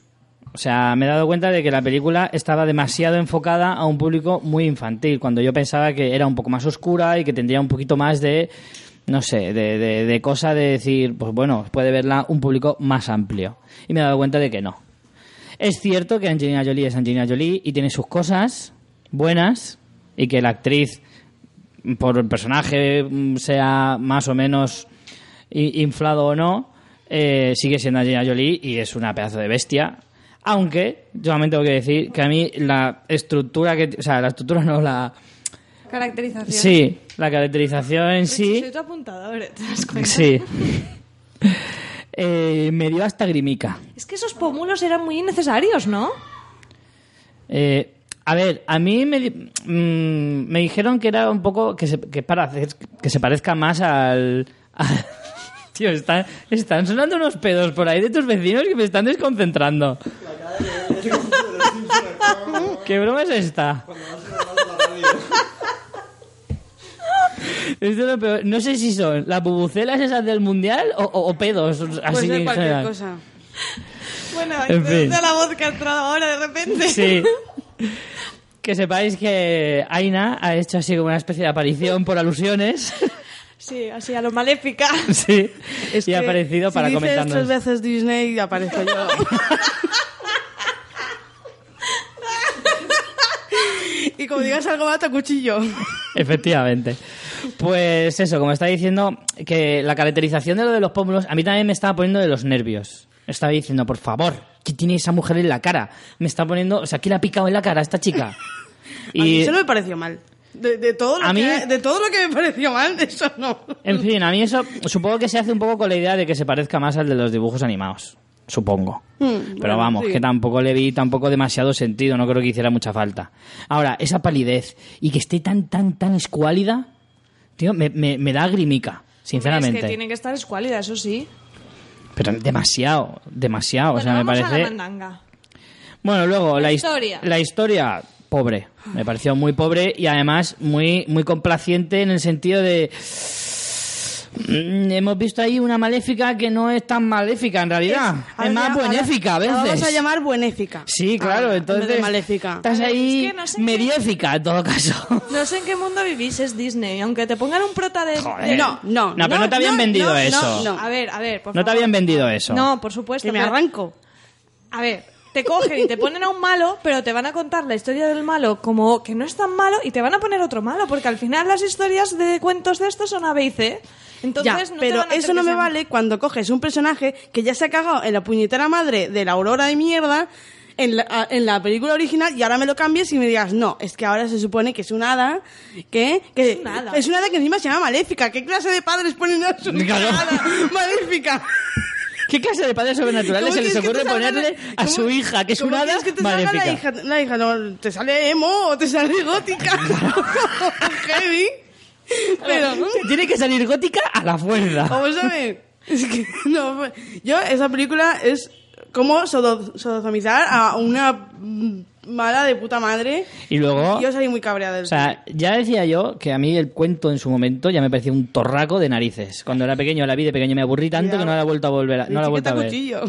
O sea, me he dado cuenta de que la película estaba demasiado enfocada a un público muy infantil, cuando yo pensaba que era un poco más oscura y que tendría un poquito más de, no sé, de, de, de cosa de decir, pues bueno, puede verla un público más amplio. Y me he dado cuenta de que no. Es cierto que Angelina Jolie es Angelina Jolie y tiene sus cosas buenas y que la actriz, por el personaje, mm, sea más o menos inflado o no, eh, sigue siendo Angelina Jolie y es una pedazo de bestia. Aunque, yo también tengo que decir que a mí la estructura que... O sea, la estructura no, la... Caracterización. Sí, la caracterización en sí... Soy tu apuntador, ¿te das cuenta? Sí. Eh, me dio hasta grimica. Es que esos pómulos eran muy innecesarios, ¿no? Eh, a ver, a mí me, di- mm, me dijeron que era un poco que se, que para hacer que se parezca más al, al- tío están, están sonando unos pedos por ahí de tus vecinos que me están desconcentrando ¿qué broma es esta? Esto es lo peor. no sé si son las bubucelas esas del mundial o, o- o pedos así en cualquier general. cosa. Bueno, En fin. de la voz que ha entrado ahora de repente. Sí. Que sepáis que Aina ha hecho así como una especie de aparición por alusiones. Sí, así a lo maléfica. sí. Es y ha aparecido para si dices comentarnos. tres veces Disney, aparezco yo. y como digas algo más, te cuchillo. Efectivamente. Pues eso, como está diciendo, que la caracterización de lo de los pómulos a mí también me estaba poniendo de los nervios. Estaba diciendo, por favor, ¿qué tiene esa mujer en la cara? Me está poniendo, o sea, ¿qué le ha picado en la cara a esta chica? A mí eso no me pareció mal. De, de todo lo A mí- que, de todo lo que me pareció mal, eso no. En fin, a mí eso supongo que se hace un poco con la idea de que se parezca más al de los dibujos animados. supongo. Mm, Pero bueno, vamos, sí. que tampoco le vi tampoco demasiado sentido, no creo que hiciera mucha falta. Ahora, esa palidez y que esté tan, tan, tan escuálida, tío, me, me, me da grimica, sinceramente. Es que tiene que estar escuálida, eso sí. Pero demasiado, demasiado, o sea, Bueno, me vamos a parece... la. Bueno, luego La la, his- historia. La historia, pobre. Me pareció muy pobre y además muy, muy complaciente en el sentido de. Mm, Hemos visto ahí una maléfica que no es tan maléfica en realidad. Es, más ya- buenéfica a ahora la veces. Vamos a llamar buenéfica. Sí, claro, Ah, en entonces. de maléfica. Estás ahí es que no sé qué- mediéfica en todo caso. No sé en qué mundo vivís, es Disney. Aunque te pongan un prota de... Joder. de- No, no, No, pero no te habían vendido no, eso. No, no. A ver, a ver, por No te favor. habían vendido eso. No, por supuesto. Que me pero- arranco. A ver, te cogen y te ponen a un malo, pero te van a contar la historia del malo como que no es tan malo y te van a poner otro malo, porque al final las historias de cuentos de estos son A, B y C. Entonces, Ya, no te pero eso no me vale cuando coges un personaje que ya se ha cagado en la puñetera madre de la aurora de mierda en la, en la película original y ahora me lo cambies y me digas, no, es que ahora se supone que es un hada, que, que Es un hada. es una hada que encima se llama maléfica. ¿Qué clase de padres ponen a su hada maléfica? ¿Qué clase de padres sobrenaturales ¿Cómo se les ocurre ponerle la- a su hija, que es una hada que te salga maléfica? La hija, la hija no, te sale emo o te sale gótica. Heavy. Pero, Tiene que salir gótica a la fuerza. Vamos a ver. Es que, no, yo, esa película es como sodo- sodomizar a una mala de puta madre. Y luego- Yo salí muy cabreada del O sea, ya decía yo que a mí el cuento en su momento ya me parecía un torraco de narices. Cuando era pequeño, la vi de pequeño me aburrí tanto que no la he vuelto a volver a, no la he vuelto a ver. cuchillo.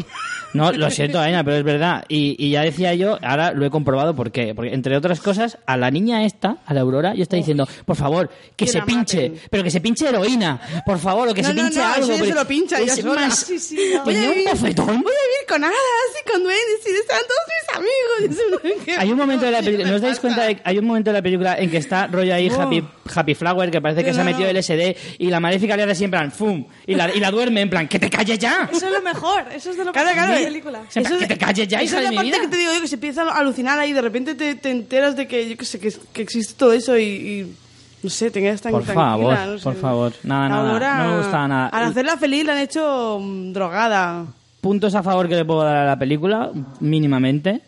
No, lo siento, Aina, pero es verdad. Y, y ya decía yo, ahora lo he comprobado por qué. Porque, entre otras cosas, a la niña esta, a la Aurora, yo está diciendo, por favor, que, Que se pinche, maten. pero que se pinche heroína, por favor, o que no, se no, pinche no, algo. eso se lo pincha es más, Sí, sí, no. tenía Voy a un vivir- bofetón. Voy a vivir con hadas y con duendes y están todos mis amigos. Hay un momento de la película, ¿Qué ¿no os dais cuenta? De, hay un momento de la película en que está rollo ahí Oh. Happy, Happy Flower, que parece que No, se ha metido no. LSD, y la maléfica le hace así en plan, ¡fum! Y la, y la duerme en plan, ¡que te calles ya! Eso es lo mejor, eso es de lo mejor claro. de la película. Eso que es- te calles ya, esa es la parte vida. que te digo yo que se empieza a alucinar ahí de repente te, te enteras de que yo qué sé que, que existe todo eso y, y, no sé te quedas tan Por favor, no sé. por favor. Nada, nada, Ahora, no me gustaba nada. al hacerla feliz la han hecho mm, drogada puntos a favor que le puedo dar a la película, mínimamente,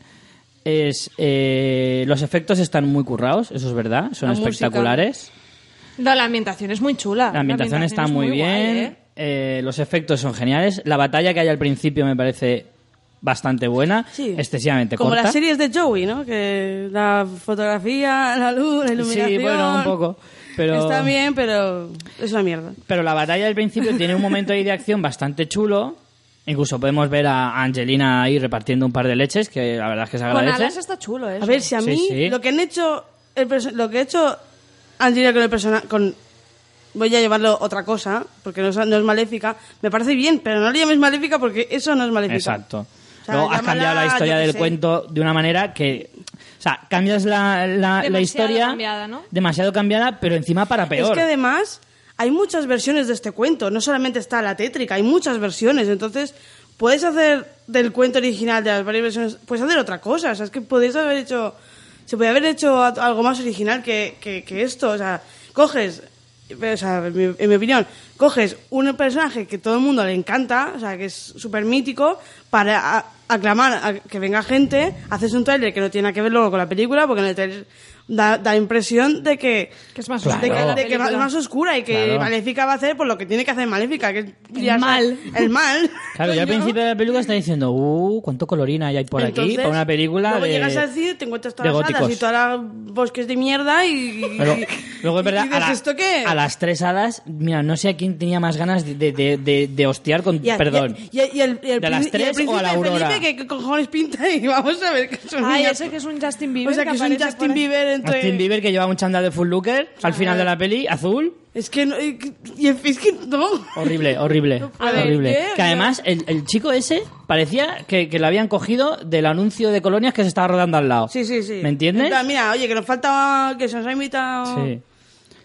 es eh, los efectos están muy currados, eso es verdad, son La espectaculares. No, la ambientación es muy chula. La ambientación está es muy, bien, guay, ¿eh? eh, los efectos son geniales, la batalla que hay al principio me parece bastante buena, Sí. excesivamente como corta. las series de Joey no que la fotografía la luz la iluminación Sí, bueno, un poco, pero está bien pero es una mierda Pero la batalla del principio tiene un momento ahí de acción bastante chulo. Incluso podemos ver a Angelina ahí repartiendo un par de leches, que la verdad es que se Con agradece. alas está chulo, ¿eh? a ver si a mí sí. lo que han hecho el lo que ha hecho Angelina con el personaje con voy a llevarlo otra cosa porque no es, no es maléfica me parece bien pero no le llames maléfica porque eso no es maléfica Exacto. O sea, Luego has cambiado la historia del sé. cuento de una manera que... O sea, cambias la, la- la Demasiado historia cambiada, ¿no? demasiado cambiada, pero encima para peor. Es que además hay muchas versiones de este cuento, no solamente está la tétrica, hay muchas versiones, entonces puedes hacer del cuento original de las varias versiones, puedes hacer otra cosa, o sea, es que podéis haber hecho, se podría haber hecho algo más original que, que, esto, o sea, coges, o sea, en mi, opinión, coges un personaje que todo el mundo le encanta, o sea, que es súper mítico, para aclamar a que venga gente, haces un trailer que no tiene que ver luego con la película, porque en el trailer da, da la impresión de que Que es más Claro. de que, de que va- más oscura y que Claro. Maléfica va a hacer por lo que tiene que hacer Maléfica, que es El ya mal. El mal. Claro, yo al principio de la película está diciendo, uh, cuánto colorina hay por aquí Entonces, para una película Luego de... llegas al cine, te encuentras de todas las hadas y todas las bosques de mierda y. Pero y- luego es verdad, y a, la- ¿esto qué? a las tres hadas, mira, no sé a quién tenía más ganas de, de, de, de- de hostiar con... Y a- perdón. Y, y- y el, y el ¿De las y tres el o a la Aurora? Felipe, ¿qué, qué cojones pinta ahí? Vamos a ver. Que es un Ay, niño- ese que es un Justin Bieber. O sea, que es un Justin. Bieber entre. Justin Bieber que lleva un chándal de full looker al final de la peli, azul. Es que no. y y es que no. Horrible, horrible, horrible. Que además el, el chico ese parecía que, que lo habían cogido del anuncio de colonias que se estaba rodando al lado. Sí, sí, sí. ¿Me entiendes? En plan, Mira, oye, que nos falta. Que se nos ha invitado. Sí.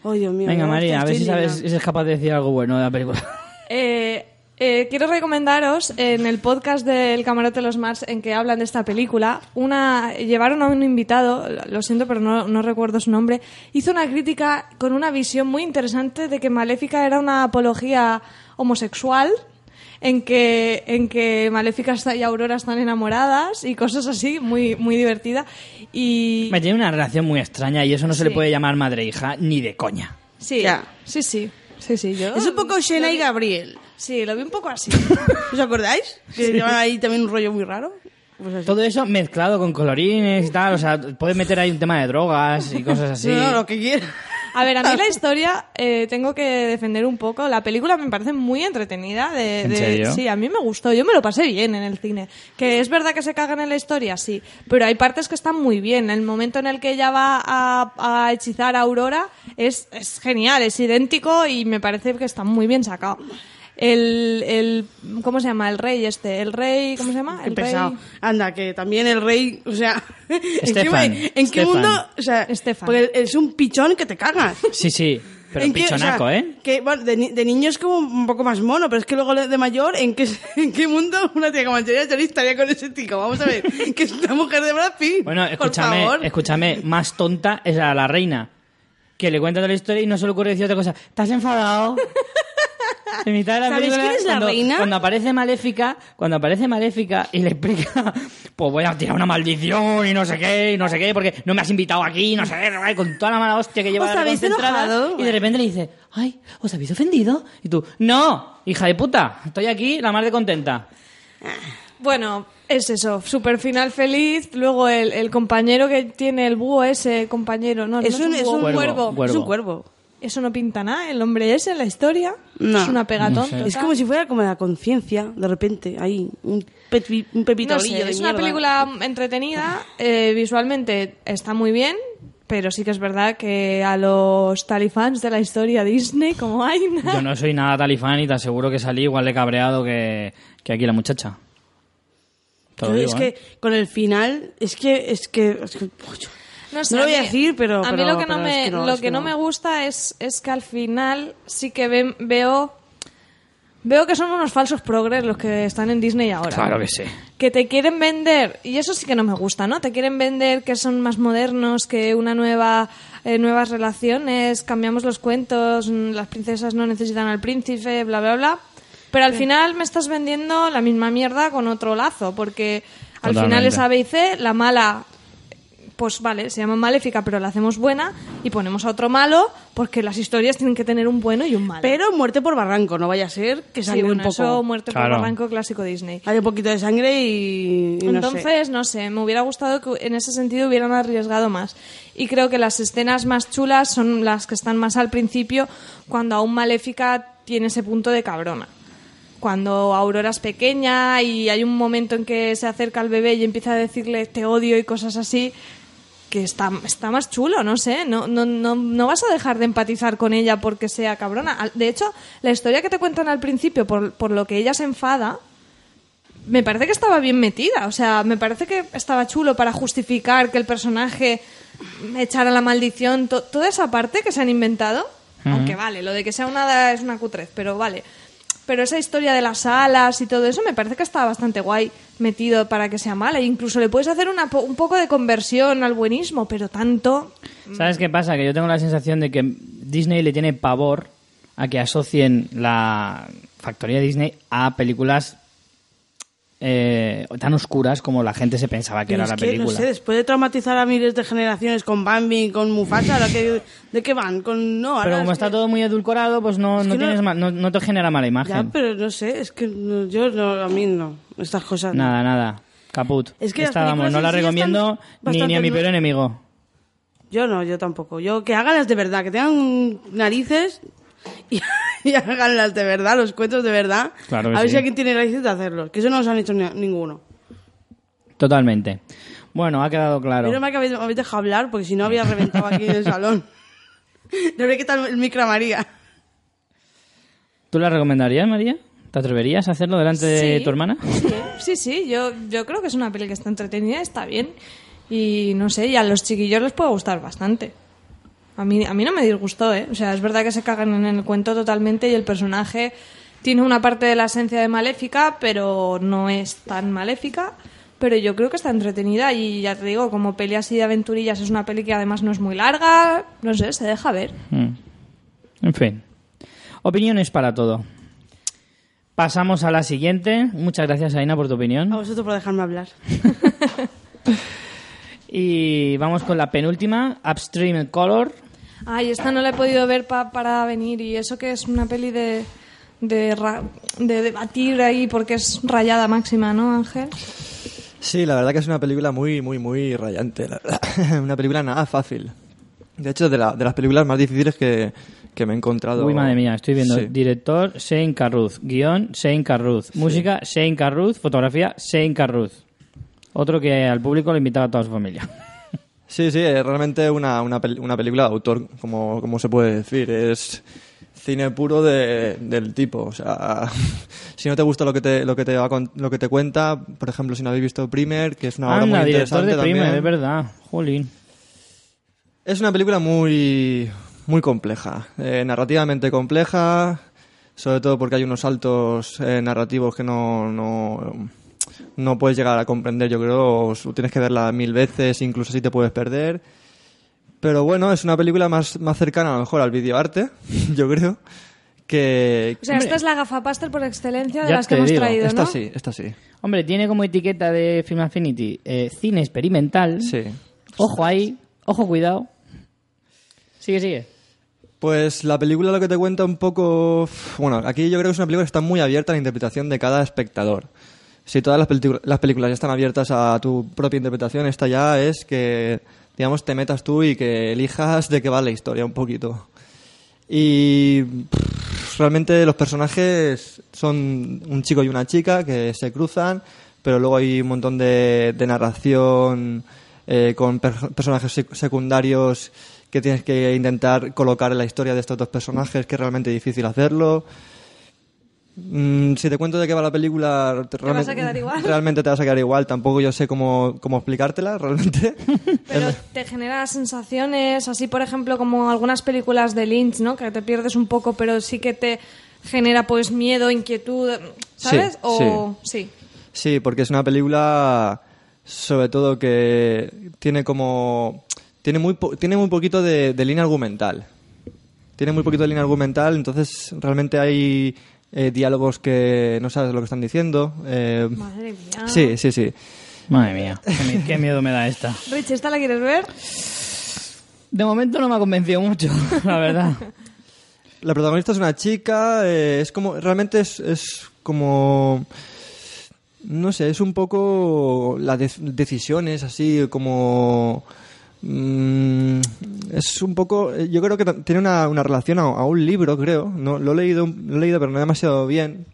Oh, Dios mío. Venga, María, a ver si sabes si es capaz de decir algo bueno de la película. Eh, eh, quiero recomendaros en el podcast del Camarote de los Mars en que hablan de esta película, una llevaron a un invitado, lo siento pero no, no recuerdo su nombre, hizo una crítica con una visión muy interesante de que Maléfica era una apología homosexual en que, en que Maléfica y Aurora están enamoradas y cosas así, muy, muy divertida. Y Me tiene una relación muy extraña y eso no se le Sí. puede llamar madre e hija ni de coña. sí, Ya. sí, sí, sí, sí, yo Es un poco Shena y Gabriel. Sí, lo vi un poco así. ¿Os acordáis? Que llevan ahí también un rollo muy raro. Pues así. Todo eso mezclado con colorines y tal, o sea, puedes meter ahí un tema de drogas y cosas así. No, no, lo que quieras. A ver, a mí la historia eh, tengo que defender un poco. La película me parece muy entretenida. De, ¿En de- serio? Sí, a mí me gustó. Yo me lo pasé bien en el cine. Que es verdad que se cagan en la historia, sí. Pero hay partes que están muy bien. El momento en el que ella va a, a hechizar a Aurora es, es genial, es idéntico y me parece que está muy bien sacado. El, el ¿cómo se llama? El rey este, el rey, ¿cómo se llama? Qué El pesado. rey Anda, que también el rey, o sea, ¿en qué, Estefan, en qué Estefan. mundo? O sea, Estefan. porque es un pichón que te cagas. Sí, sí, pero ¿En qué- o sea, pichonaco, ¿eh? Que, bueno, de, de niño es como un poco más mono, pero es que luego de mayor, ¿en qué, en qué mundo una tía como Angelina Jolie estaría con ese tico? Vamos a ver, que es una mujer de Brad Pitt. Bueno, por escúchame, favor. escúchame, más tonta es a la reina, que le cuenta toda la historia y no se le ocurre decir otra cosa. ¿Estás enfadado? En mitad de la ¿Sabéis película, quién es la cuando, reina? Cuando aparece Maléfica, cuando aparece Maléfica y le explica, pues voy a tirar una maldición y no sé qué, y no sé qué, porque no me has invitado aquí, no sé qué, con toda la mala hostia que lleva ¿Os habéis enojado? y de repente le dice, ay, ¿os habéis ofendido? Y tú, no, hija de puta, estoy aquí la más de contenta. Bueno, es eso, super final feliz. Luego el, el compañero que tiene el búho ese, compañero, no, no Es un, es un Cuervo, cuervo. cuervo. Es un cuervo. Eso no pinta nada, el hombre ese en la historia. No. Es una pegatón. No sé. Es como si fuera como la conciencia, de repente, ahí, un, pepi- un pepito No sé, es una película entretenida, eh, visualmente está muy bien, pero sí que es verdad que a los talifans de la historia Disney, como hay, Yo no soy nada talifán y te aseguro que salí igual de cabreado que, que aquí la muchacha. Te lo Yo digo, es ¿eh? que con el final, es que, es que, es que- No, sé, No lo voy a mí- decir, pero- A mí pero- lo que no me, es que no, lo es que que no me gusta es, es que al final sí que ve- veo... Veo que son unos falsos progres los que están en Disney ahora. Claro que sí. que te quieren vender, y eso sí que no me gusta, ¿no? Te quieren vender que son más modernos, que una nueva, eh, nuevas relaciones, cambiamos los cuentos, mm, las princesas no necesitan al príncipe, bla, bla, bla. Pero al final me estás vendiendo la misma mierda con otro lazo, porque al final Totalmente. es A, B y C, la mala pues vale, se llama maléfica, pero la hacemos buena y ponemos a otro malo porque las historias tienen que tener un bueno y un malo. Pero muerte por barranco, no vaya a ser que sí, bueno, un poco. eso muerte Claro. por barranco clásico Disney. Hay un poquito de sangre y, y no sé. Entonces, no sé. me hubiera gustado que en ese sentido hubieran arriesgado más. Y creo que las escenas más chulas son las que están más al principio, cuando aún Maléfica tiene ese punto de cabrona. Cuando Aurora es pequeña y hay un momento en que se acerca al bebé y empieza a decirle te odio y cosas así, que está, está más chulo, no sé. No, no, no, no vas a dejar de empatizar con ella porque sea cabrona. De hecho, la historia que te cuentan al principio, por, por lo que ella se enfada, me parece que estaba bien metida. O sea, me parece que estaba chulo para justificar que el personaje echara la maldición. To- toda esa parte que se han inventado. Aunque vale, lo de que sea una es una cutrez, pero vale. Pero esa historia de las alas y todo eso me parece que está bastante guay metido para que sea mala. E incluso le puedes hacer una un poco de conversión al buenismo, pero tanto. ¿Sabes qué pasa? Que yo tengo la sensación de que Disney le tiene pavor a que asocien la factoría Disney a películas eh, tan oscuras como la gente se pensaba que Pero era la que, película. no sé, después de traumatizar a miles de generaciones con Bambi, con Mufasa, ¿ahora qué- ¿de qué van? Con, no, ahora Pero como es está que- todo muy edulcorado, pues no, no, tienes ma- no, te genera mala Ya, imagen. pero no sé, es que yo no, a mí no, estas cosas. Nada, nada. Caput. Es que Esta, vamos, no la sí recomiendo ni, ni a mi peor enemigo. Yo no, yo tampoco. Yo que hagan las de verdad, que tengan narices y, y hagan las de verdad, los cuentos de verdad. Claro que a ver sí. si alguien tiene narices de hacerlos, que eso no los han hecho ni- ninguno. Totalmente. Bueno, ha quedado claro. Menos mal que habéis, me habéis dejado hablar, porque si no había reventado aquí en el salón. Qué tal el micro a María. ¿Tú la recomendarías, María? ¿Te atreverías a hacerlo delante de tu hermana? Sí, sí, yo, yo creo que es una peli que está entretenida, está bien. Y no sé, y a los chiquillos les puede gustar bastante. A mí, a mí no me disgustó, ¿eh? O sea, es verdad que se cagan en el cuento totalmente y el personaje tiene una parte de la esencia de maléfica, pero no es tan maléfica. Pero yo creo que está entretenida y ya te digo, como peli así de aventurillas, es una peli que además no es muy larga, no sé, se deja ver. Mm. En fin. Opiniones para todo. Pasamos a la siguiente. Muchas gracias, Aina, por tu opinión. A vosotros por dejarme hablar. Y vamos con la penúltima, Upstream Color. Ay, esta no la he podido ver pa- para venir y eso que es una peli de, de, ra- de debatir ahí porque es rayada máxima, ¿no, Ángel? Sí, la verdad que es una película muy, muy, muy rayante, la verdad. una película nada fácil. De hecho, de, la- de las películas más difíciles que, que me he encontrado. Uy, madre mía, estoy viendo. Sí. Director, Shane Carruth. Guión, Shane Carruth. Música, Shane Carruth. Fotografía, Shane Carruth. Otro que al público le invitaba a toda su familia. Sí, sí, es realmente una, una, pel- una película de autor, como, como se puede decir. Es cine puro de- del tipo. O sea, si no te gusta lo que te, lo que te, va con- lo que te cuenta, por ejemplo, si no habéis visto Primer, que es una obra muy interesante de Primer, también. es verdad. Jolín. Es una película muy, muy compleja, eh, narrativamente compleja, sobre todo porque hay unos saltos eh, narrativos que no, no, no puedes llegar a comprender, yo creo, o tienes que verla mil veces, incluso así te puedes perder. Pero bueno, es una película más, más cercana a lo mejor al videoarte, yo creo, que... O sea, esta es la gafapastel por excelencia de Ya las que hemos digo, traído, Esta ¿no? sí, esta sí. Hombre, tiene como etiqueta de Film Affinity eh, cine experimental. Sí. Ojo ahí, ojo, cuidado. Sigue, sigue. Pues la película lo que te cuenta un poco... Bueno, aquí yo creo que es una película que está muy abierta a la interpretación de cada espectador. Si todas las, las películas ya están abiertas a tu propia interpretación, esta ya es que, digamos, te metas tú y que elijas de qué va la historia un poquito. Y realmente los personajes son un chico y una chica que se cruzan, pero luego hay un montón de, de narración eh, con per- personajes sec- secundarios que tienes que intentar colocar en la historia de estos dos personajes, que es realmente difícil hacerlo. Mm, si te cuento de qué va la película, te- vas a quedar igual? realmente te vas a quedar igual. Tampoco yo sé cómo, cómo explicártela, realmente. Pero te genera sensaciones, así por ejemplo como algunas películas de Lynch, ¿no? Que te pierdes un poco, pero sí que te genera pues miedo, inquietud, ¿sabes? Sí, o sí. Sí, porque es una película, sobre todo que tiene como tiene muy po- tiene muy poquito de, de línea argumental. Tiene muy poquito de línea argumental, entonces realmente hay eh, diálogos que no sabes lo que están diciendo. eh, Madre mía. sí, sí, sí. Madre mía, qué, mi- qué miedo me da esta. Rich, ¿esta la quieres ver? De momento no me ha convencido mucho, la verdad. La protagonista es una chica, eh, es como, realmente es, es como, no sé, es un poco las de- decisiones así como, es un poco, eh, yo creo que tiene una, una relación a, a un libro, creo, no lo he leído, lo he leído pero no demasiado bien.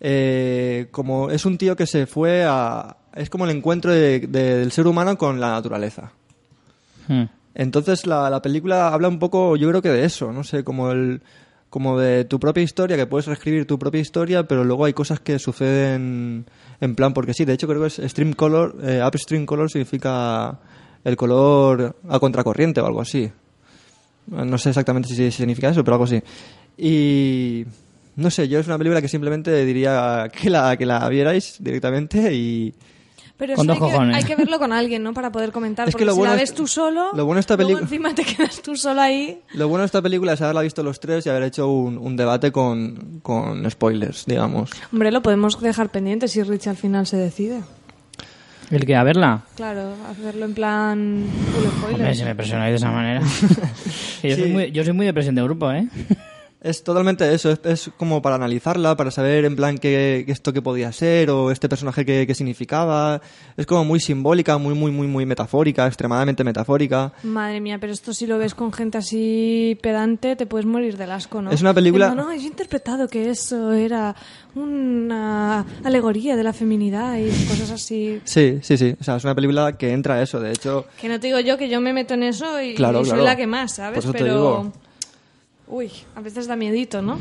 Eh, como es un tío que se fue a, es como el encuentro de- de- del ser humano con la naturaleza. Hmm. Entonces la, la película habla un poco, yo creo que de eso, no sé, como el como de tu propia historia, que puedes reescribir tu propia historia, pero luego hay cosas que suceden en plan porque sí. De hecho creo que es stream color, eh, upstream color significa el color a contracorriente o algo así. No sé exactamente si significa eso, pero algo así. Y no sé, yo es una película que simplemente diría que la que la vierais directamente y Pero Con dos hay que, cojones. hay que verlo con alguien, ¿no? Para poder comentar. Es que porque lo si bueno la es- ves tú solo, lo bueno esta luego encima te quedas tú solo ahí. Lo bueno de esta película es haberla visto los tres y haber hecho un, un debate con, con spoilers, digamos. Hombre, lo podemos dejar pendiente si Rich al final se decide. ¿El que? ¿A verla? Claro, hacerlo en plan full spoiler. Hombre, si me presionáis de esa manera. Yo, soy Sí. muy, yo soy muy de presión de grupo, ¿eh? Es totalmente eso, es, es como para analizarla, para saber en plan qué, esto que podía ser o este personaje qué, qué significaba. Es como muy simbólica, muy, muy, muy, muy metafórica, extremadamente metafórica. Madre mía, pero esto si lo ves con gente así pedante, te puedes morir del asco, ¿no? Es una película- Diciendo, no, yo he interpretado que eso era una alegoría de la feminidad y cosas así. Sí, sí, sí. O sea, es una película que entra a eso. De hecho, Que no te digo yo que yo me meto en eso y, Claro, y soy claro. la que más, ¿sabes? Por eso te pero. digo. Uy, a veces da miedito, ¿no?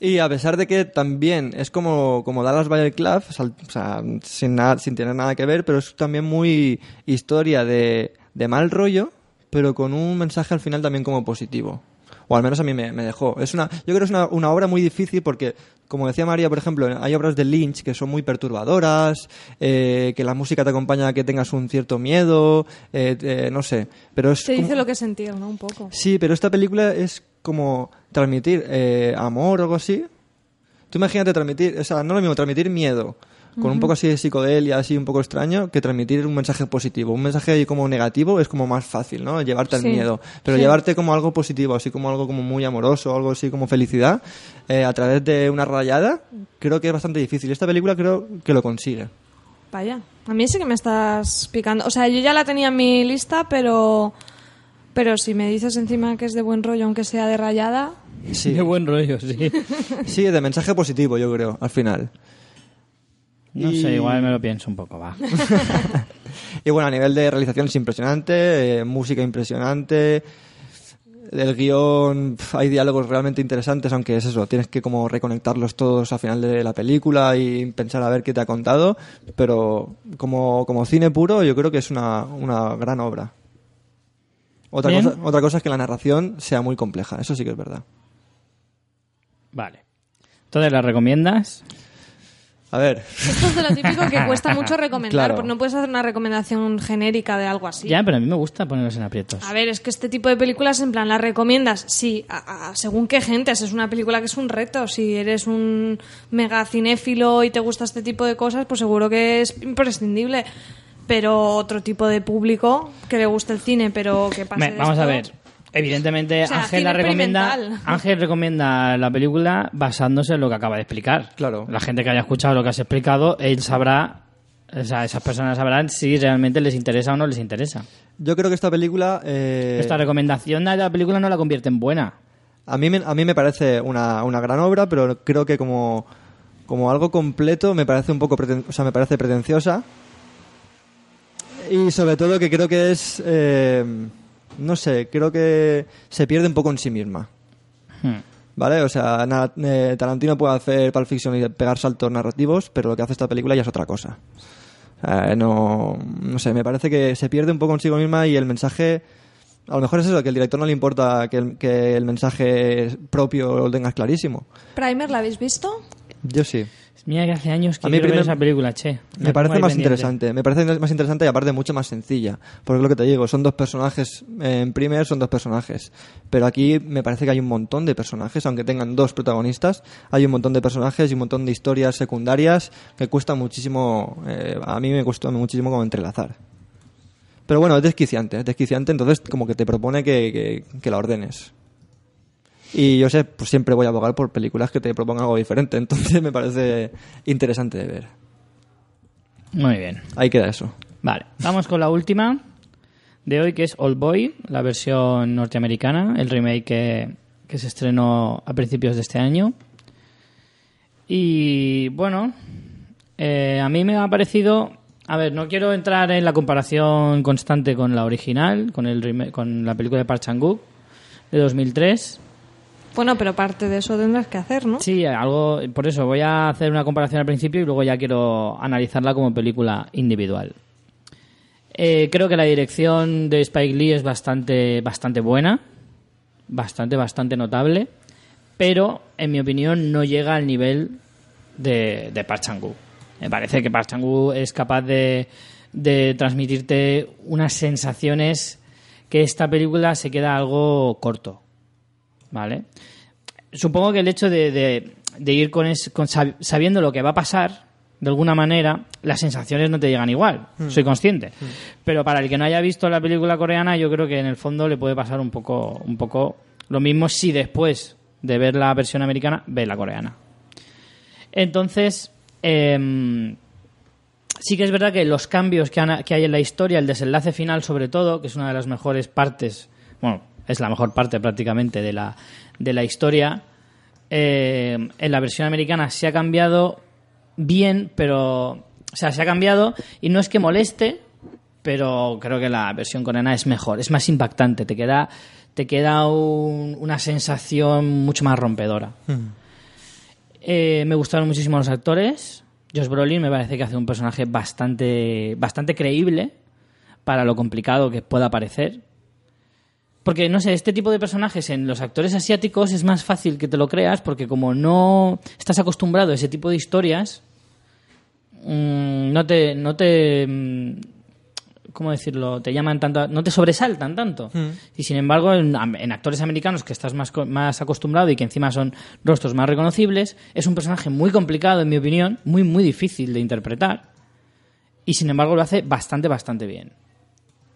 Y a pesar de que también es como, como Dallas Bayer Club, o sea, sin, nada, sin tener nada que ver, pero es también muy historia de, de mal rollo, pero con un mensaje al final también como positivo. O al menos a mí me, me dejó. Es una, yo creo que es una, una obra muy difícil porque, como decía María, por ejemplo, hay obras de Lynch que son muy perturbadoras, eh, que la música te acompaña a que tengas un cierto miedo, eh, eh, no sé. Pero es Te como- dice lo que sentir, ¿no? Un poco. Sí, pero esta película es como transmitir eh, amor o algo así, Tú imagínate transmitir, o sea, no lo mismo transmitir miedo con un poco así de psicodelia, así un poco extraño, que transmitir un mensaje positivo. Un mensaje como negativo es como más fácil, ¿no? Llevarte al Sí. miedo. Pero Sí. llevarte como algo positivo, así como algo como muy amoroso, algo así como felicidad, eh, a través de una rayada, creo que es bastante difícil. Esta película creo que lo consigue. Vaya, a mí sí que me estás picando. O sea, yo ya la tenía en mi lista, pero pero si me dices encima que es de buen rollo, aunque sea de rayada, Sí, Qué buen rollo, sí. sí, de mensaje positivo, yo creo, al final. No Y- sé, igual me lo pienso un poco, va. Y bueno, a nivel de realización es impresionante, eh, música impresionante, el guion, hay diálogos realmente interesantes, aunque es eso, tienes que como reconectarlos todos al final de la película y pensar a ver qué te ha contado, pero como, como cine puro yo creo que es una, una gran obra. Otra cosa, otra cosa es que la narración sea muy compleja, eso sí que es verdad. Vale. Entonces, ¿la recomiendas? A ver, esto es de lo típico que cuesta mucho recomendar, Claro. porque no puedes hacer una recomendación genérica de algo así. Ya, pero a mí me gusta ponerlos en aprietos. A ver, es que este tipo de películas, en plan, ¿las recomiendas? Sí, a- a- según qué gente. Es una película que es un reto. Si eres un mega cinéfilo y te gusta este tipo de cosas, pues seguro que es imprescindible. Pero otro tipo de público que le guste el cine, pero que pase Me- de vamos a ver. Evidentemente, O sea, Ángel la recomienda. Ángel recomienda la película basándose en lo que acaba de explicar. Claro. La gente que haya escuchado lo que has explicado, él sabrá, o sea, esas personas sabrán si realmente les interesa o no les interesa. yo creo que esta película... eh, Esta recomendación de la película no la convierte en buena. A mí, me- a mí me parece una, una gran obra, pero creo que como, como algo completo me parece un poco preten- o sea, me parece pretenciosa. Y sobre todo que creo que es, eh, no sé, creo que se pierde un poco en sí misma. Hmm. ¿Vale? O sea, na- eh, Tarantino puede hacer Pulp Fiction y pegar saltos narrativos, pero lo que hace esta película ya es otra cosa. Sea, no, no sé, me parece que se pierde un poco consigo misma y el mensaje... A lo mejor es eso, que al director no le importa que el, que el mensaje propio lo tengas clarísimo. ¿Primer la habéis visto? Yo sí. Mira que hace años que A mí quiero ver primer- esa película, che. Me parece más interesante. Me parece más interesante y aparte mucho más sencilla. Porque es lo que te digo, son dos personajes. eh, en primer son dos personajes. Pero aquí me parece que hay un montón de personajes, aunque tengan dos protagonistas. Hay un montón de personajes y un montón de historias secundarias que cuesta muchísimo. eh, a mí me costó muchísimo como entrelazar. Pero bueno, es desquiciante. Es desquiciante, entonces como que te propone que, que- que la ordenes. Y yo sé, pues siempre voy a abogar por películas que te propongan algo diferente. Entonces me parece interesante de ver. Muy bien. Ahí queda eso. Vale, vamos con la última de hoy, que es Old Boy, la versión norteamericana, el remake que, que se estrenó a principios de este año. Y bueno, eh, a mí me ha parecido. A ver, no quiero entrar en la comparación constante con la original, con, el con la película de Park Chan-wook de 2003. Bueno, pero parte de eso tendrás que hacer, ¿no? Sí, algo, por eso voy a hacer una comparación al principio y luego ya quiero analizarla como película individual. Eh, creo que la dirección de Spike Lee es bastante, bastante buena, bastante, bastante notable, pero en mi opinión no llega al nivel de, de. Me parece que Park es capaz de, de transmitirte unas sensaciones que esta película se queda algo corto. ¿Vale? Supongo que el hecho de, de- de ir con, es- con sab- sabiendo lo que va a pasar, de alguna manera, las sensaciones no te llegan igual. Soy consciente. Pero para el que no haya visto la película coreana, yo creo que en el fondo le puede pasar un poco, un poco lo mismo si después de ver la versión americana ve la coreana. Entonces, em, sí que es verdad que los cambios que, han- que hay en la historia, el desenlace final sobre todo, que es una de las mejores partes, bueno, es la mejor parte prácticamente de la, de la historia, eh, en la versión americana se ha cambiado bien, pero... O sea, se ha cambiado y no es que moleste, pero creo que la versión coreana es mejor, es más impactante, te queda, te queda un- una sensación mucho más rompedora. Eh, me gustaron muchísimo los actores. Josh Brolin me parece que hace un personaje bastante, bastante creíble para lo complicado que pueda parecer. Porque, no sé, este tipo de personajes en los actores asiáticos es más fácil que te lo creas porque como no estás acostumbrado a ese tipo de historias, mm, no te... No te mm, ¿cómo decirlo? Te llaman tanto, no te sobresaltan tanto. Y sin embargo, en, en actores americanos que estás más, más acostumbrado y que encima son rostros más reconocibles, es un personaje muy complicado, en mi opinión, muy, muy difícil de interpretar. Y sin embargo, lo hace bastante, bastante bien.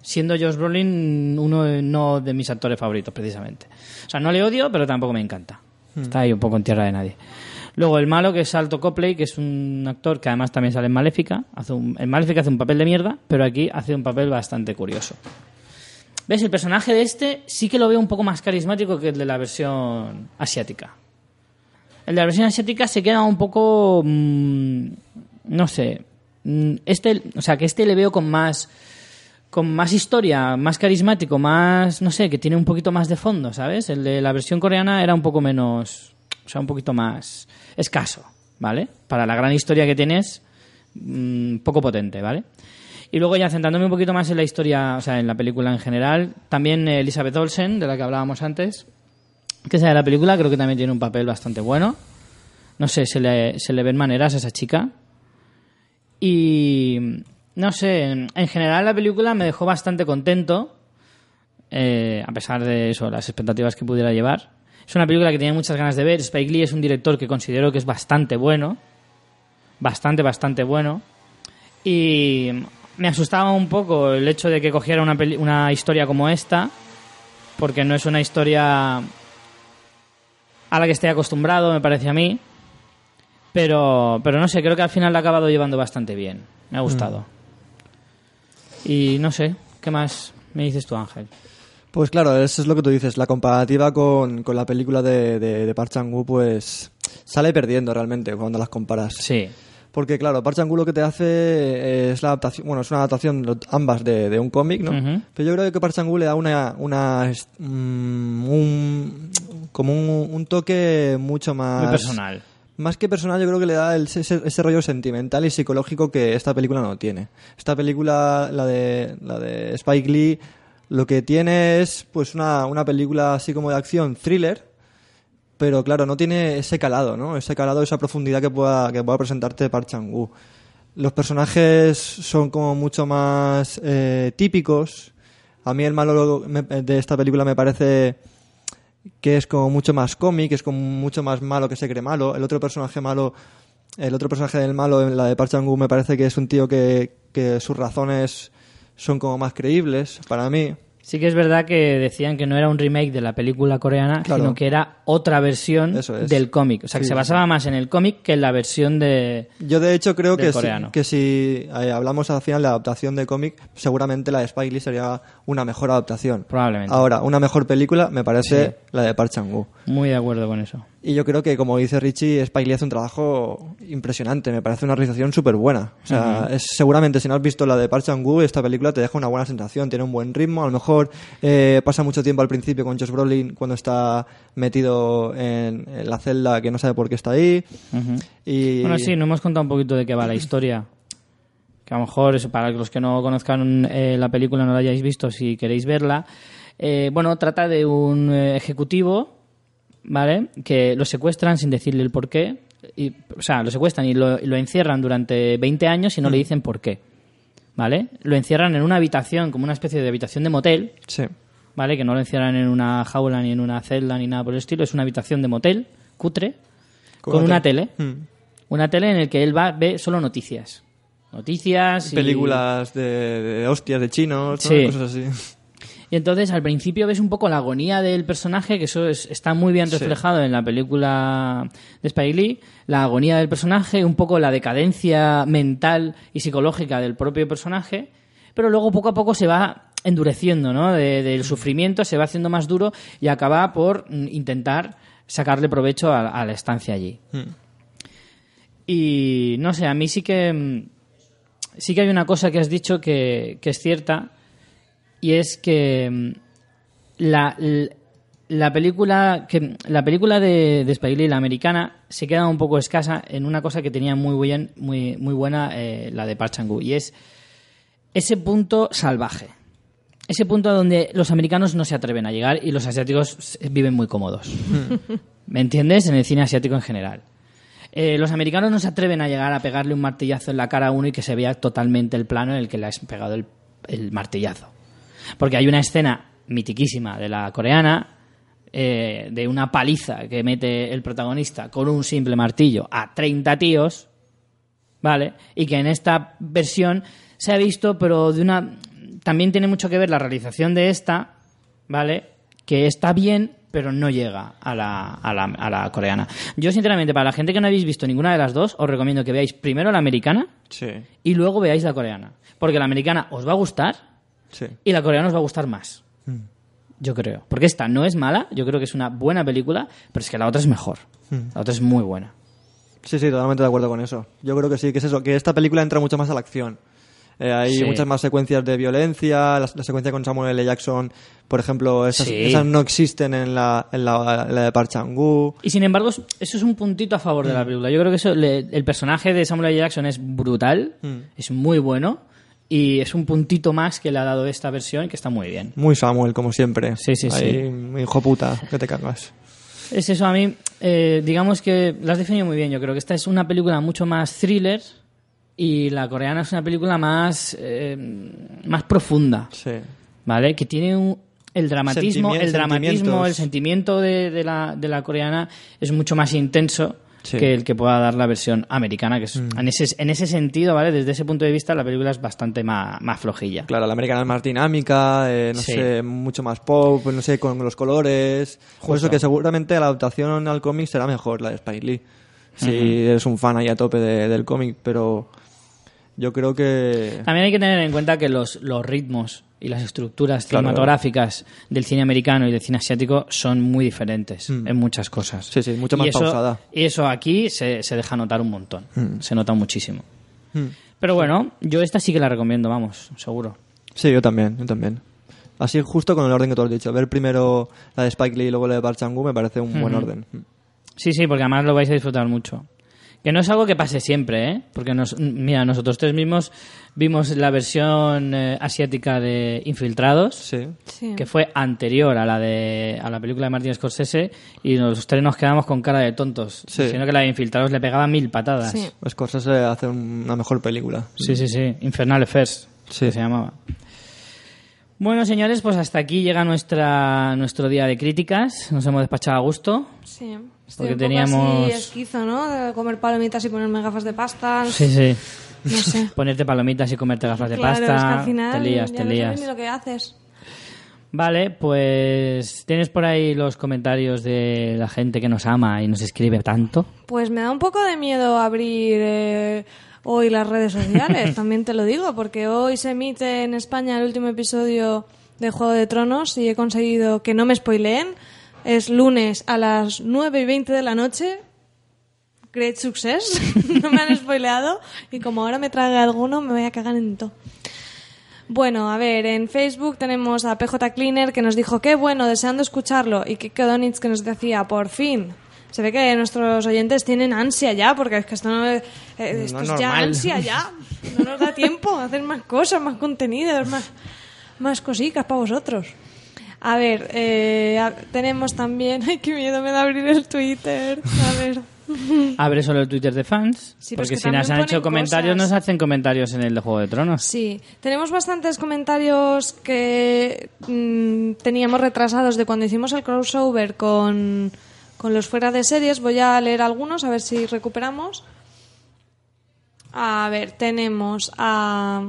Siendo Josh Brolin uno de- no de mis actores favoritos, precisamente. O sea, no le odio, pero tampoco me encanta. Está ahí un poco en tierra de nadie. Luego el malo, que es Alto Copley, que es un actor que además también sale en Maléfica. Hace un, en Maléfica hace un papel de mierda, pero aquí hace un papel bastante curioso. ¿Ves? El personaje de este sí que lo veo un poco más carismático que el de la versión asiática. El de la versión asiática se queda un poco... mm, no sé. mm, Este, o sea, que este le veo con más con más historia, más carismático, más, no sé, que tiene un poquito más de fondo, ¿sabes? El de la versión coreana era un poco menos, o sea, un poquito más escaso, ¿vale? Para la gran historia que tienes, mm, poco potente, ¿vale? Y luego ya centrándome un poquito más en la historia, o sea, en la película en general, también Elizabeth Olsen, de la que hablábamos antes, que esa de la película, creo que también tiene un papel bastante bueno. No sé, se le, se le ven maneras a esa chica. Y no sé, en, en general la película me dejó bastante contento, eh, a pesar de eso, las expectativas que pudiera llevar. Es una película que tenía muchas ganas de ver. Spike Lee es un director que considero que es bastante bueno, bastante, bastante bueno. Y me asustaba un poco el hecho de que cogiera una, peli- una historia como esta, porque no es una historia a la que esté acostumbrado, me parece a mí. Pero, pero no sé, creo que al final la ha acabado llevando bastante bien. Me ha gustado. Y no sé, ¿qué más me dices tú, Ángel? Pues claro, eso es lo que tú dices. La comparativa con, con la película de, de, de Park pues sale perdiendo realmente cuando las comparas. Sí. Porque claro, Park lo que te hace es la adaptación, bueno, es una adaptación ambas de, de un cómic, ¿no? Pero yo creo que Park le da una, una mm, un, como un, un toque mucho más Muy personal. Más que personal, yo creo que le da el- ese, rollo sentimental y psicológico que esta película no tiene. Esta película, la de, la de Spike Lee, lo que tiene es pues una, una película así como de acción, thriller, pero claro, no tiene ese calado, ¿no? Ese calado, esa profundidad que pueda, que pueda presentarte Park Chan-wook. Los personajes son como mucho más eh, típicos. A mí el malo de esta película me parece que es como mucho más cómic, es como mucho más malo que se cree malo. El otro personaje malo, el otro personaje del malo, en la de Park Chan-wook, me parece que es un tío que, que sus razones son como más creíbles para mí. Sí que es verdad que decían que no era un remake de la película coreana, Claro. sino que era otra versión es. del cómic. O sea, que Sí, se sí. basaba más en el cómic que en la versión de... Yo de hecho creo que si, que si eh, hablamos al final de adaptación de cómic, seguramente la de Spike Lee sería una mejor adaptación. Probablemente. Ahora, una mejor película me parece Sí. la de Park Chan-wook. Muy de acuerdo con eso. Y yo creo que, como dice Richie, Spike Lee hace un trabajo impresionante. Me parece una realización súper buena. O sea, es, seguramente si no has visto la de Park Chan-wook, esta película te deja una buena sensación. Tiene un buen ritmo. A lo mejor eh, pasa mucho tiempo al principio con Josh Brolin cuando está metido en, en la celda que no sabe por qué está ahí. y Bueno, sí, no hemos contado un poquito de qué va la historia. Que a lo mejor, para los que no conozcan eh, la película, no la hayáis visto, si queréis verla. eh, bueno, trata de un ejecutivo, ¿vale? Que lo secuestran sin decirle el por qué. Y, o sea, lo secuestran y lo, y lo encierran durante 20 años y no le dicen por qué. ¿Vale? Lo encierran en una habitación, como una especie de habitación de motel, Sí. ¿vale? Que no lo encierran en una jaula ni en una celda ni nada por el estilo. Es una habitación de motel, cutre, con, Con una tele. Mm. Una tele en el que él va, ve solo noticias. Noticias y... Películas de, de hostias, de chinos, ¿no? Sí. cosas así. Y entonces al principio ves un poco la agonía del personaje, que eso es- está muy bien Sí. reflejado en la película de Spike Lee, la agonía del personaje, un poco la decadencia mental y psicológica del propio personaje, pero luego poco a poco se va endureciendo, ¿no? De- del sufrimiento, se va haciendo más duro y acaba por mm, intentar sacarle provecho a, a la estancia allí. Y no sé, a mí sí que mm, sí que hay una cosa que has dicho que, que es cierta y es que mm, la, la película que la película de, de Spike la americana, se queda un poco escasa en una cosa que tenía muy buen, muy, muy buena eh, la de Park y es ese punto salvaje. Ese punto a donde los americanos no se atreven a llegar y los asiáticos viven muy cómodos. ¿Me entiendes? En el cine asiático en general. Eh, los americanos no se atreven a llegar a pegarle un martillazo en la cara a uno y que se vea totalmente el plano en el que le has pegado el martillazo. Porque hay una escena mitiquísima de la coreana eh, de una paliza que mete el protagonista con un simple martillo a 30 tíos, ¿vale? Y que en esta versión se ha visto, pero de una... También tiene mucho que ver la realización de esta, ¿vale? Que está bien, pero no llega a la, a la, a la coreana. Yo, sinceramente, para la gente que no habéis visto ninguna de las dos, os recomiendo que veáis primero la americana Sí, y luego veáis la coreana. Porque la americana os va a gustar sí. y la coreana os va a gustar más. Yo creo. Porque esta no es mala, yo creo que es una buena película, pero es que la otra es mejor. La otra es muy buena. Sí, sí, totalmente de acuerdo con eso. Yo creo que sí, que es eso, que esta película entra mucho más a la acción. Eh, hay Sí. muchas más secuencias de violencia, la, la secuencia con Samuel L. Jackson, por ejemplo, esas, Sí. esas no existen en la, en la, la de Park Chan-wook. Y sin embargo, eso es un puntito a favor de la película. Yo creo que eso, le- el personaje de Samuel L. Jackson es brutal, es muy bueno y es un puntito más que le ha dado esta versión que está muy bien. Muy Samuel, como siempre. Sí, sí, sí. Ahí, Hijo puta, que te cagas. Es eso, a mí, eh, digamos que lo has definido muy bien. Yo creo que esta es una película mucho más thriller y la coreana es una película más, eh, más profunda. Sí. ¿vale? Que tiene un- el dramatismo, Sentimi- el dramatismo, el sentimiento de, de la, de la coreana es mucho más intenso Sí. Mm. que el que pueda dar la versión americana, que es, en, ese, en ese sentido, ¿vale? Desde ese punto de vista, la película es bastante más, más flojilla. Claro, la americana es más dinámica, eh, no Sí. sé, mucho más pop, no sé, con los colores. Por Justo. eso que seguramente la adaptación al cómic será mejor, la de Spike Lee. Si eres un fan ahí a tope de- del cómic, pero yo creo que... También hay que tener en cuenta que los, los ritmos y las estructuras Claro. cinematográficas del cine americano y del cine asiático son muy diferentes en muchas cosas. Mm. Sí, sí, mucho más y eso, pausada. Mm. Y eso aquí se, se deja notar un montón. Se nota muchísimo. Pero bueno, yo esta sí que la recomiendo, vamos, seguro. Sí, yo también, yo también. Así justo con el orden que tú has dicho. Ver primero la de Spike Lee y luego la de Park Chan-wook me parece un buen orden. Sí, sí, porque además lo vais a disfrutar mucho. Que no es algo que pase siempre, ¿eh? Porque, nos, mira, nosotros tres mismos vimos la versión eh, asiática de Infiltrados, Sí. Sí. que fue anterior a la de a la película de Martin Scorsese, y los tres nos quedamos con cara de tontos. Sí. Sino que la de Infiltrados le pegaba mil patadas. Sí. Scorsese hace una mejor película. sí, sí. sí. Infernal Affairs, Sí. que se llamaba. Bueno, señores, pues hasta aquí llega nuestra, nuestro día de críticas. Nos hemos despachado a gusto. Sí. Estoy Porque un poco teníamos- así esquizo, ¿no? De comer palomitas y ponerme gafas de pasta. Sí, sí. No sé. Ponerte palomitas y comerte gafas de claro, pasta. es que al final te lías, ya te no lías. sabes ni lo que haces. Vale, pues tienes por ahí los comentarios de la gente que nos ama y nos escribe tanto. Pues me da un poco de miedo abrir eh, hoy las redes sociales, también te lo digo, porque hoy se emite en España el último episodio de Juego de Tronos y he conseguido que no me spoileen. Es lunes a las 9 y 20 de la noche. Great success. no me han spoileado y como ahora me trague alguno me voy a cagar en todo. Bueno, a ver, en Facebook tenemos a PJ Cleaner que nos dijo qué bueno, deseando escucharlo, y Kike Donitz que nos decía por fin. Se ve que nuestros oyentes tienen ansia ya, porque es que esto, no, eh, esto es ya ansia ya. No nos da tiempo a hacer más cosas, más contenidos, más, más cositas para vosotros. A ver, eh, a- tenemos también... Ay, qué miedo me da abrir el Twitter. A ver... Abre solo el Twitter de fans. Sí, porque que si nos han hecho comentarios, cosas. nos hacen comentarios en el de Juego de Tronos. Sí, tenemos bastantes comentarios que mm, teníamos retrasados de cuando hicimos el crossover con, con los fuera de series. Voy a leer algunos a ver si recuperamos. A ver, tenemos a,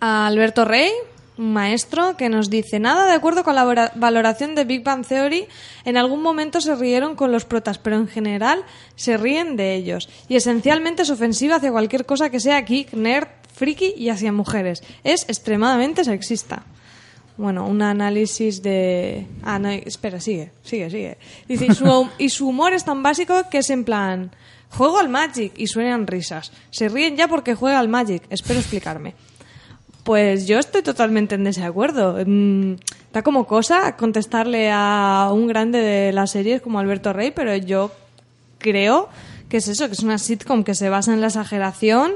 a Alberto Rey, maestro, que nos dice, nada de acuerdo con la valoración de Big Bang Theory, en algún momento se rieron con los protas, pero en general se ríen de ellos. Y esencialmente es ofensiva hacia cualquier cosa que sea geek, nerd, friki y hacia mujeres. Es extremadamente sexista. Bueno, un análisis de... Ah, no, espera, sigue, sigue, sigue. Dice, y su humor es tan básico que es en plan... Juego al Magic y suenan risas. Se ríen ya porque juega al Magic. Espero explicarme. Pues yo estoy totalmente en desacuerdo. Mm, Da como cosa contestarle a un grande de las series como Alberto Rey, pero yo creo que es eso, que es una sitcom que se basa en la exageración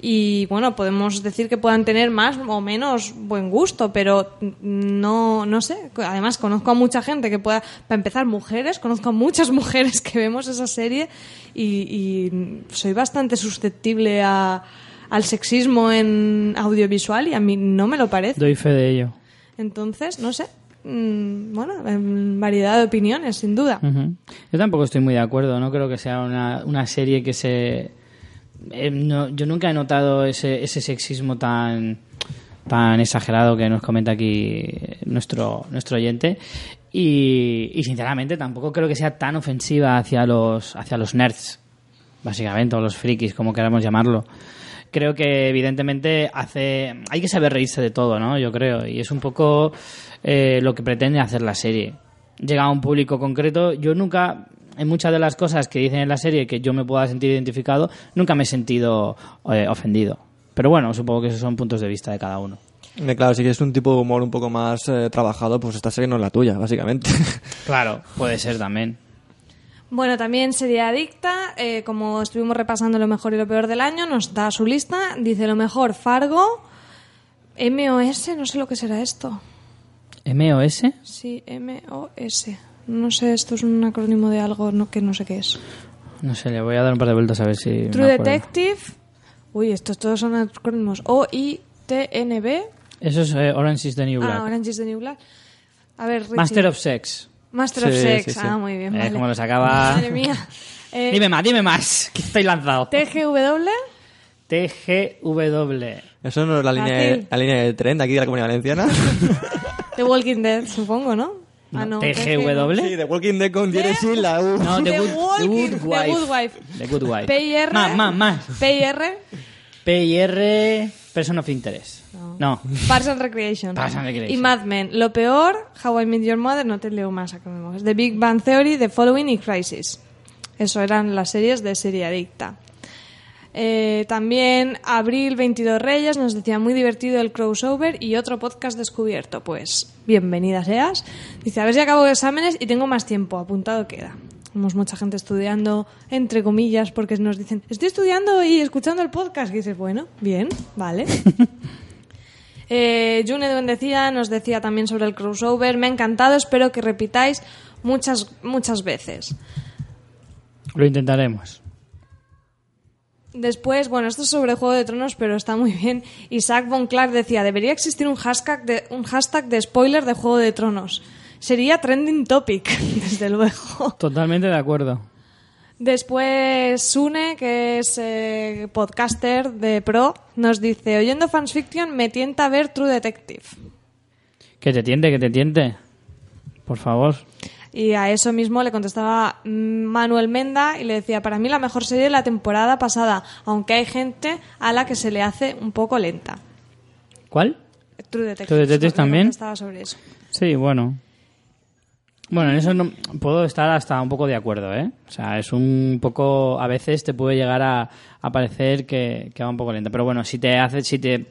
y bueno, podemos decir que puedan tener más o menos buen gusto, pero no, no sé. Además, conozco a mucha gente que pueda, para empezar, mujeres, conozco a muchas mujeres que vemos esa serie y, y soy bastante susceptible a, al sexismo en audiovisual y a mí no me lo parece. Doy fe de ello. Entonces, no sé. Mm, bueno, en variedad de opiniones, sin duda. Yo tampoco estoy muy de acuerdo, no creo que sea una, una serie que se... eh, no- yo nunca he notado ese, ese sexismo tan, tan exagerado que nos comenta aquí nuestro, nuestro oyente y, y sinceramente tampoco creo que sea tan ofensiva hacia los, hacia los nerds, básicamente, o los frikis, como queramos llamarlo. Creo que evidentemente hace hay que saber reírse de todo, ¿no? Yo creo y es un poco eh, lo que pretende hacer la serie. Llega a un público concreto. Yo nunca en muchas de las cosas que dicen en la serie que yo me pueda sentir identificado, nunca me he sentido eh, ofendido. Pero bueno, supongo que esos son puntos de vista de cada uno. Eh, Claro, si quieres un tipo de humor un poco más eh, trabajado, pues esta serie no es la tuya, básicamente. Claro, puede ser también. Bueno, también serie adicta, eh, como estuvimos repasando lo mejor y lo peor del año, nos da su lista. Dice lo mejor Fargo, MOS, no sé lo que será esto. MOS. Sí, MOS. No sé, esto es un acrónimo de algo no, que no sé qué es. No sé, le voy a dar un par de vueltas a ver si. True. Detective. Uy, estos todos son acrónimos. O-I-T-N-B. Eso es eh, Orange is the New Black. Ah, Orange is the New Black. A ver, Richie. Master of Sex. Master of Sí, Sex. sí, sí. Ah, muy bien. Eh, vale. como lo sacaba. Madre mía. Eh, Dime más, dime más, que estoy lanzado. TGW. TGW. Eso no es la línea, de, la línea de tren de aquí de la Comunidad Valenciana. The Walking Dead, supongo, ¿no? Ah, no. TGW. sí, de Walking Dead con Jerry y la U. No, The, The Good, The Walking- Good The Wife. Good Wife. The Good Wife. PIR. Más, más, más. PIR. PIR, Person of Interest. No. Parks and Recreation. Parks and Recreation. Y Mad Men. Lo peor, How I Met Your Mother, no te leo más acrónimos. The Big Bang Theory, The Following y Crisis. Eso eran las series de serie adicta. Eh, también Abril 22 Reyes nos decía muy divertido el crossover y otro podcast descubierto. Pues bienvenida seas. Dice, a ver si acabo de exámenes y tengo más tiempo. Apuntado queda. Tenemos mucha gente estudiando, entre comillas, porque nos dicen, estoy estudiando y escuchando el podcast. Y dices, bueno, bien, vale. Eh, June Duendecía nos decía también sobre el crossover. Me ha encantado, espero que repitáis muchas, muchas veces. Lo intentaremos. Después, bueno, esto es sobre Juego de Tronos, pero está muy bien. Isaac Von Clark decía, debería existir un hashtag de, un hashtag de spoiler de Juego de Tronos. Sería trending topic, desde luego. Totalmente de acuerdo. Después, Sune, que es eh, podcaster de Pro, nos dice, oyendo Fans Fiction me tienta a ver True Detective. Que te tiente, que te tiente. Por favor. Y a eso mismo le contestaba mm, Manuel Menda y le decía, para mí la mejor serie de la temporada pasada, aunque hay gente a la que se le hace un poco lenta. ¿Cuál? True Detective. True Detective también. contestaba sobre eso. Sí, bueno. Bueno, en eso no, puedo estar hasta un poco de acuerdo, ¿eh? O sea, es un poco... A veces te puede llegar a, a parecer que, que va un poco lenta. Pero bueno, si te haces, si te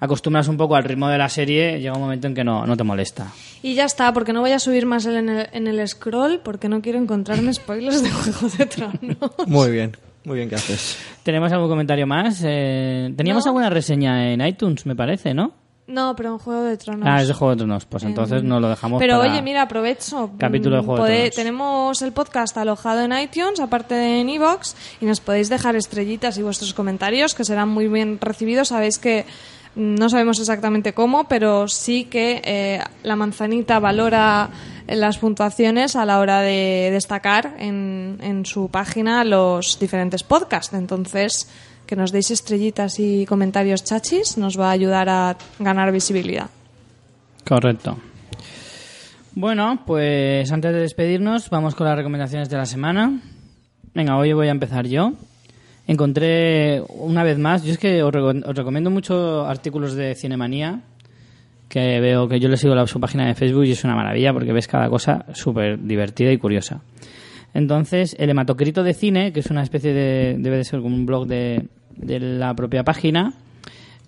acostumbras un poco al ritmo de la serie, llega un momento en que no, no te molesta. Y ya está, porque no voy a subir más en el, en el scroll, porque no quiero encontrarme spoilers de Juego de Tronos. Muy bien, muy bien que haces. ¿Tenemos algún comentario más? Eh, teníamos No. alguna reseña en iTunes, me parece, ¿no? No, pero en Juego de Tronos. Ah, es de Juego de Tronos. Pues entonces no lo dejamos Pero para- oye, mira, aprovecho. Capítulo de Juego de Tronos. Tenemos el podcast alojado en iTunes, aparte de en iVoox, y nos podéis dejar estrellitas y vuestros comentarios, que serán muy bien recibidos. Sabéis que mm, no sabemos exactamente cómo, pero sí que eh, la manzanita valora las puntuaciones a la hora de destacar en, en su página los diferentes podcasts. Entonces, que nos deis estrellitas y comentarios chachis nos va a ayudar a ganar visibilidad. Correcto. Bueno, pues antes de despedirnos, vamos con las recomendaciones de la semana. Venga, hoy voy a empezar yo. Encontré una vez más, yo es que os, reco- os recomiendo mucho artículos de Cinemanía, que veo que yo le sigo la, su página de Facebook y es una maravilla porque ves cada cosa súper divertida y curiosa. Entonces, el hematocrito de cine, que es una especie de, debe de ser como un blog de, de la propia página,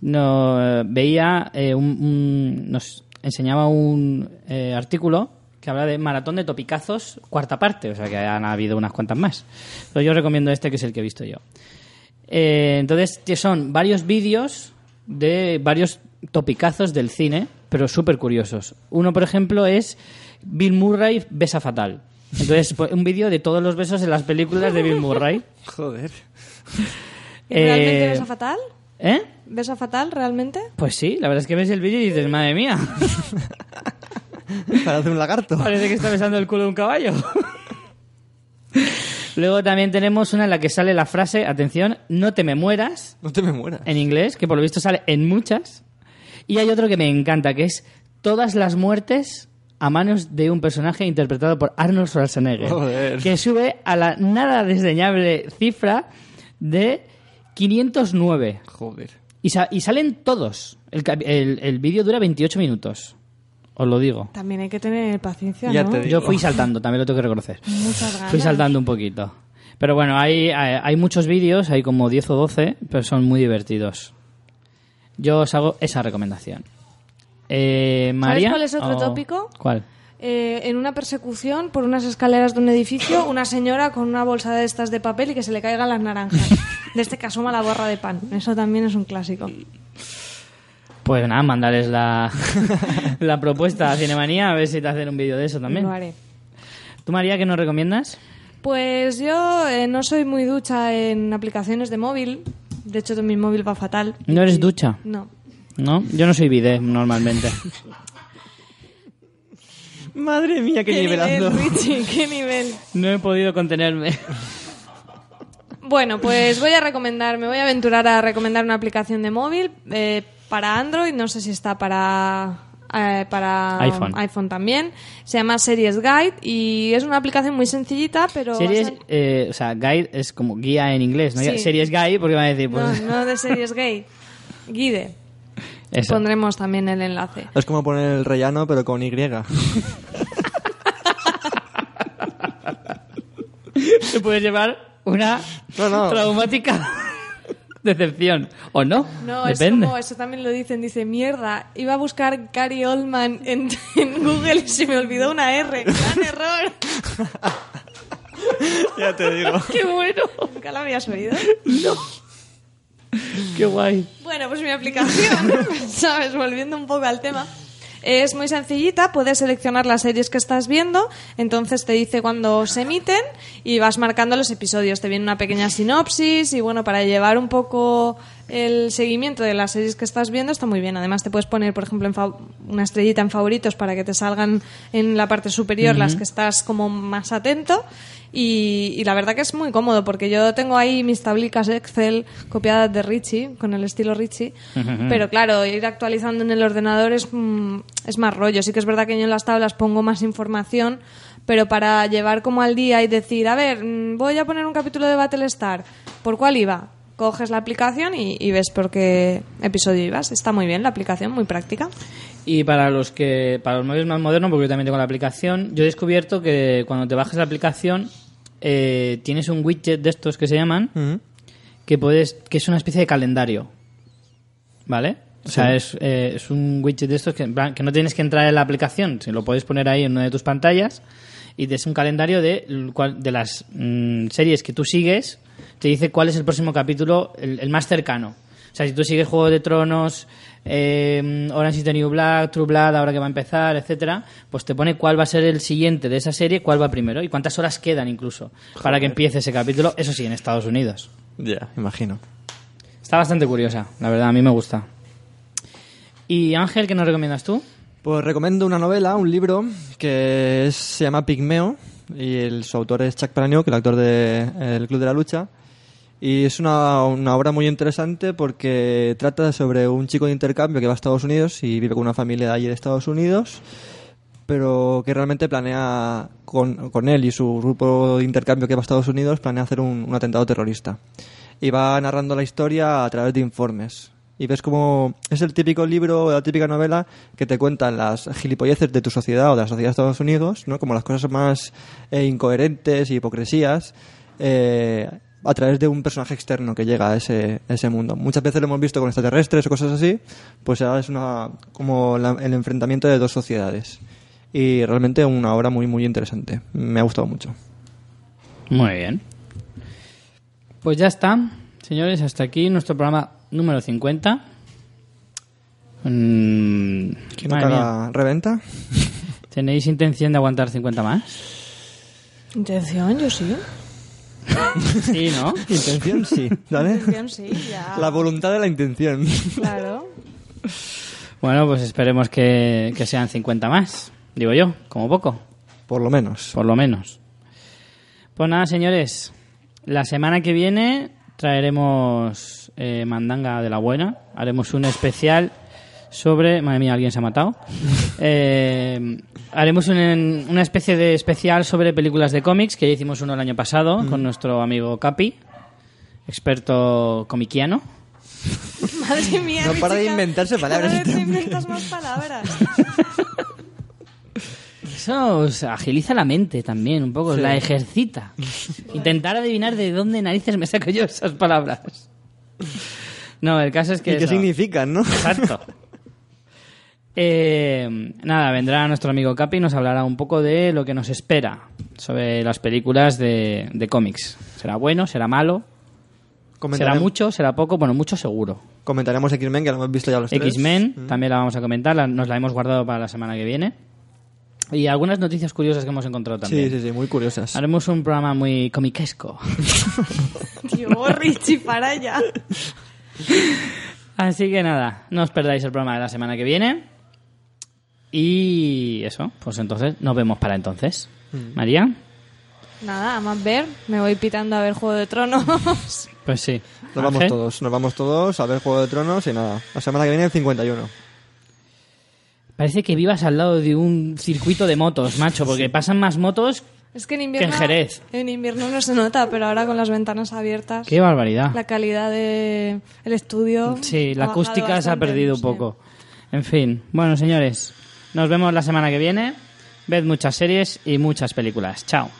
no, veía eh, un, nos enseñaba un eh, artículo que habla de maratón de topicazos cuarta parte, o sea que han habido unas cuantas más. Pero yo recomiendo este que es el que he visto yo. Eh, entonces son varios vídeos de varios topicazos del cine, pero súper curiosos. Uno, por ejemplo, es Bill Murray besa fatal. Entonces, pues, un vídeo de todos los besos en las películas de Bill Murray. Joder. ¿Y realmente Eh, besa fatal? ¿Eh? ¿Besa fatal realmente? Pues sí, la verdad es que ves el vídeo y dices, madre mía, Parece un lagarto. parece que está besando el culo de un caballo. Luego también tenemos una en la que sale la frase, atención, no te me mueras, No te me mueras. en inglés, que por lo visto sale en muchas. Y hay otro que me encanta, que es todas las muertes a manos de un personaje interpretado por Arnold Schwarzenegger, Joder. que sube a la nada desdeñable cifra de 509. Joder. Y, sa- y salen todos. El, el- el vídeo dura 28 minutos. Os lo digo. También hay que tener paciencia, Ya ¿no? te digo. Yo fui saltando, también lo tengo que reconocer. Muchas ganas. Fui saltando un poquito. Pero bueno, hay, hay, hay muchos vídeos, hay como 10 o 12, pero son muy divertidos. Yo os hago esa recomendación. Eh, María. cuál es otro o- tópico? ¿Cuál? Eh, en una persecución por unas escaleras de un edificio, una señora con una bolsa de estas de papel y que se le caigan las naranjas. De este que asoma la borra de pan. Eso también es un clásico. Pues nada, mandarles la, la propuesta a Cinemanía a ver si te hacen un vídeo de eso también. Lo haré. ¿Tú, María, qué nos recomiendas? Pues yo eh, no soy muy ducha en aplicaciones de móvil. De hecho, mi móvil va fatal. ¿No eres ducha? No. ¿No? Yo no soy bidet normalmente. Madre mía, qué, ¿Qué nivelando. nivel, Richie? ¿Qué nivel? No he podido contenerme. Bueno, pues voy a recomendar, me voy a aventurar a recomendar una aplicación de móvil eh, para Android, no sé si está para eh, para iPhone. también. Se llama Series Guide y es una aplicación muy sencillita, pero Series, eh, o sea, guide es como guía en inglés, ¿no? Sí. Series guide porque van a decir, pues... no, no de Series Gay. Guide. eso. Pondremos también el enlace. Es como poner el rellano, pero con Y. Te puedes llevar una No, no. traumática decepción. ¿O no? No, Depende. es como, eso también lo dicen, dice, mierda, iba a buscar Gary Oldman en, en Google y se me olvidó una R. ¡Gran error! ya te digo. ¡Qué bueno! ¿Nunca la habías oído? ¡Qué guay! Bueno, pues mi aplicación, ¿sabes? Volviendo un poco al tema. Es muy sencillita, puedes seleccionar las series que estás viendo, entonces te dice cuándo se emiten y vas marcando los episodios. Te viene una pequeña sinopsis y bueno, para llevar un poco el seguimiento de las series que estás viendo está muy bien. Además te puedes poner, por ejemplo, en fa- una estrellita en favoritos para que te salgan en la parte superior las que estás como más atento. Y, y la verdad que es muy cómodo porque yo tengo ahí mis tablicas Excel copiadas de Richie, con el estilo Richie. Pero claro, ir actualizando en el ordenador es, mm, es más rollo. Sí que es verdad que yo en las tablas pongo más información, pero para llevar como al día y decir, a ver, mm, voy a poner un capítulo de Battlestar, ¿por cuál iba? Coges la aplicación y, y ves por qué episodio ibas. Está muy bien la aplicación, muy práctica. Y para los que para los móviles más modernos, porque yo también tengo la aplicación, yo he descubierto que cuando te bajas la aplicación eh, tienes un widget de estos que se llaman que puedes que es una especie de calendario, ¿vale? O sea, es, eh, es un widget de estos que, en plan, que no tienes que entrar en la aplicación, se lo puedes poner ahí en una de tus pantallas y es un calendario de, de las mm, series que tú sigues, te dice cuál es el próximo capítulo, el, el más cercano. O sea, si tú sigues Juego de Tronos, eh, Orange is the New Black, True Blood, ahora que va a empezar, etcétera, pues te pone cuál va a ser el siguiente de esa serie, cuál va primero y cuántas horas quedan incluso para que empiece ese capítulo, eso sí, en Estados Unidos. Ya, imagino. Está bastante curiosa, la verdad, a mí me gusta. ¿Y Ángel, qué nos recomiendas tú? Pues recomiendo una novela, un libro, que es- se llama Pigmeo, y el, su autor es Chuck Palahniuk, el actor de El Club de la Lucha. Y es una, una obra muy interesante porque trata sobre un chico de intercambio que va a Estados Unidos y vive con una familia de allí de Estados Unidos, pero que realmente planea, con, con él y su grupo de intercambio que va a Estados Unidos, planea hacer un, un atentado terrorista. Y va narrando la historia a través de informes. Y ves como es el típico libro, la típica novela que te cuentan las gilipolleces de tu sociedad o de la sociedad de Estados Unidos, ¿no? como las cosas más eh, incoherentes y hipocresías, eh, a través de un personaje externo que llega a ese, a ese mundo. Muchas veces lo hemos visto con extraterrestres o cosas así, pues ahora es una, como la- el enfrentamiento de dos sociedades. Y realmente una obra muy, muy interesante. Me ha gustado mucho. Muy bien. Pues ya está, señores, hasta aquí nuestro programa número 50. Mm, ¿Quién reventa? ¿Tenéis intención de aguantar 50 más? Intención, yo sí. Sí, ¿no? Intención sí, ¿vale? Intención, sí, ya. La voluntad de la intención. Claro. Bueno, pues esperemos que, que sean 50 más, digo yo, como poco, Por lo menos. por lo menos. Pues nada, señores, la semana que viene traeremos eh, Mandanga de la Buena, haremos un especial sobre... Madre mía, alguien se ha matado. Eh, haremos un- una especie de especial sobre películas de cómics, que ya hicimos uno el año pasado con nuestro amigo Capi, experto comiquiano. Madre mía. No para de inventarse palabras Cada vez te hombre. inventas más palabras. Eso os agiliza la mente también, un poco, os la ejercita. Intentar adivinar de dónde narices me saco yo esas palabras. No, el caso es que... ¿Y qué eso. significan, no? Exacto. Eh, nada, vendrá nuestro amigo Capi y nos hablará un poco de lo que nos espera sobre las películas de, de cómics. ¿Será bueno? ¿Será malo? ¿Será mucho? ¿Será poco? Bueno, mucho seguro. Comentaremos X-Men, que lo hemos visto ya los tres. X-Men, Mm. también la vamos a comentar, la- nos la hemos guardado para la semana que viene. Y algunas noticias curiosas que hemos encontrado también. Sí, sí, sí, muy curiosas. Haremos un programa muy comiquesco. Tío, Richie, para allá. Así que nada, no os perdáis el programa de la semana que viene. Y eso, pues entonces nos vemos para entonces. Mm. María, Nada, a más ver. Me voy pitando a ver Juego de Tronos. pues sí. Nos vamos Ángel, todos, nos vamos todos a ver Juego de Tronos y nada. La semana que viene el 51. Parece que vivas al lado de un circuito de motos, macho, porque pasan más motos. es que en invierno... Que en Jerez. En invierno no se nota, pero ahora con las ventanas abiertas... ¡Qué barbaridad! La calidad del el estudio... Sí, la acústica se ha perdido un sí. poco. En fin, bueno, señores, nos vemos la semana que viene. Ved muchas series y muchas películas. Chao.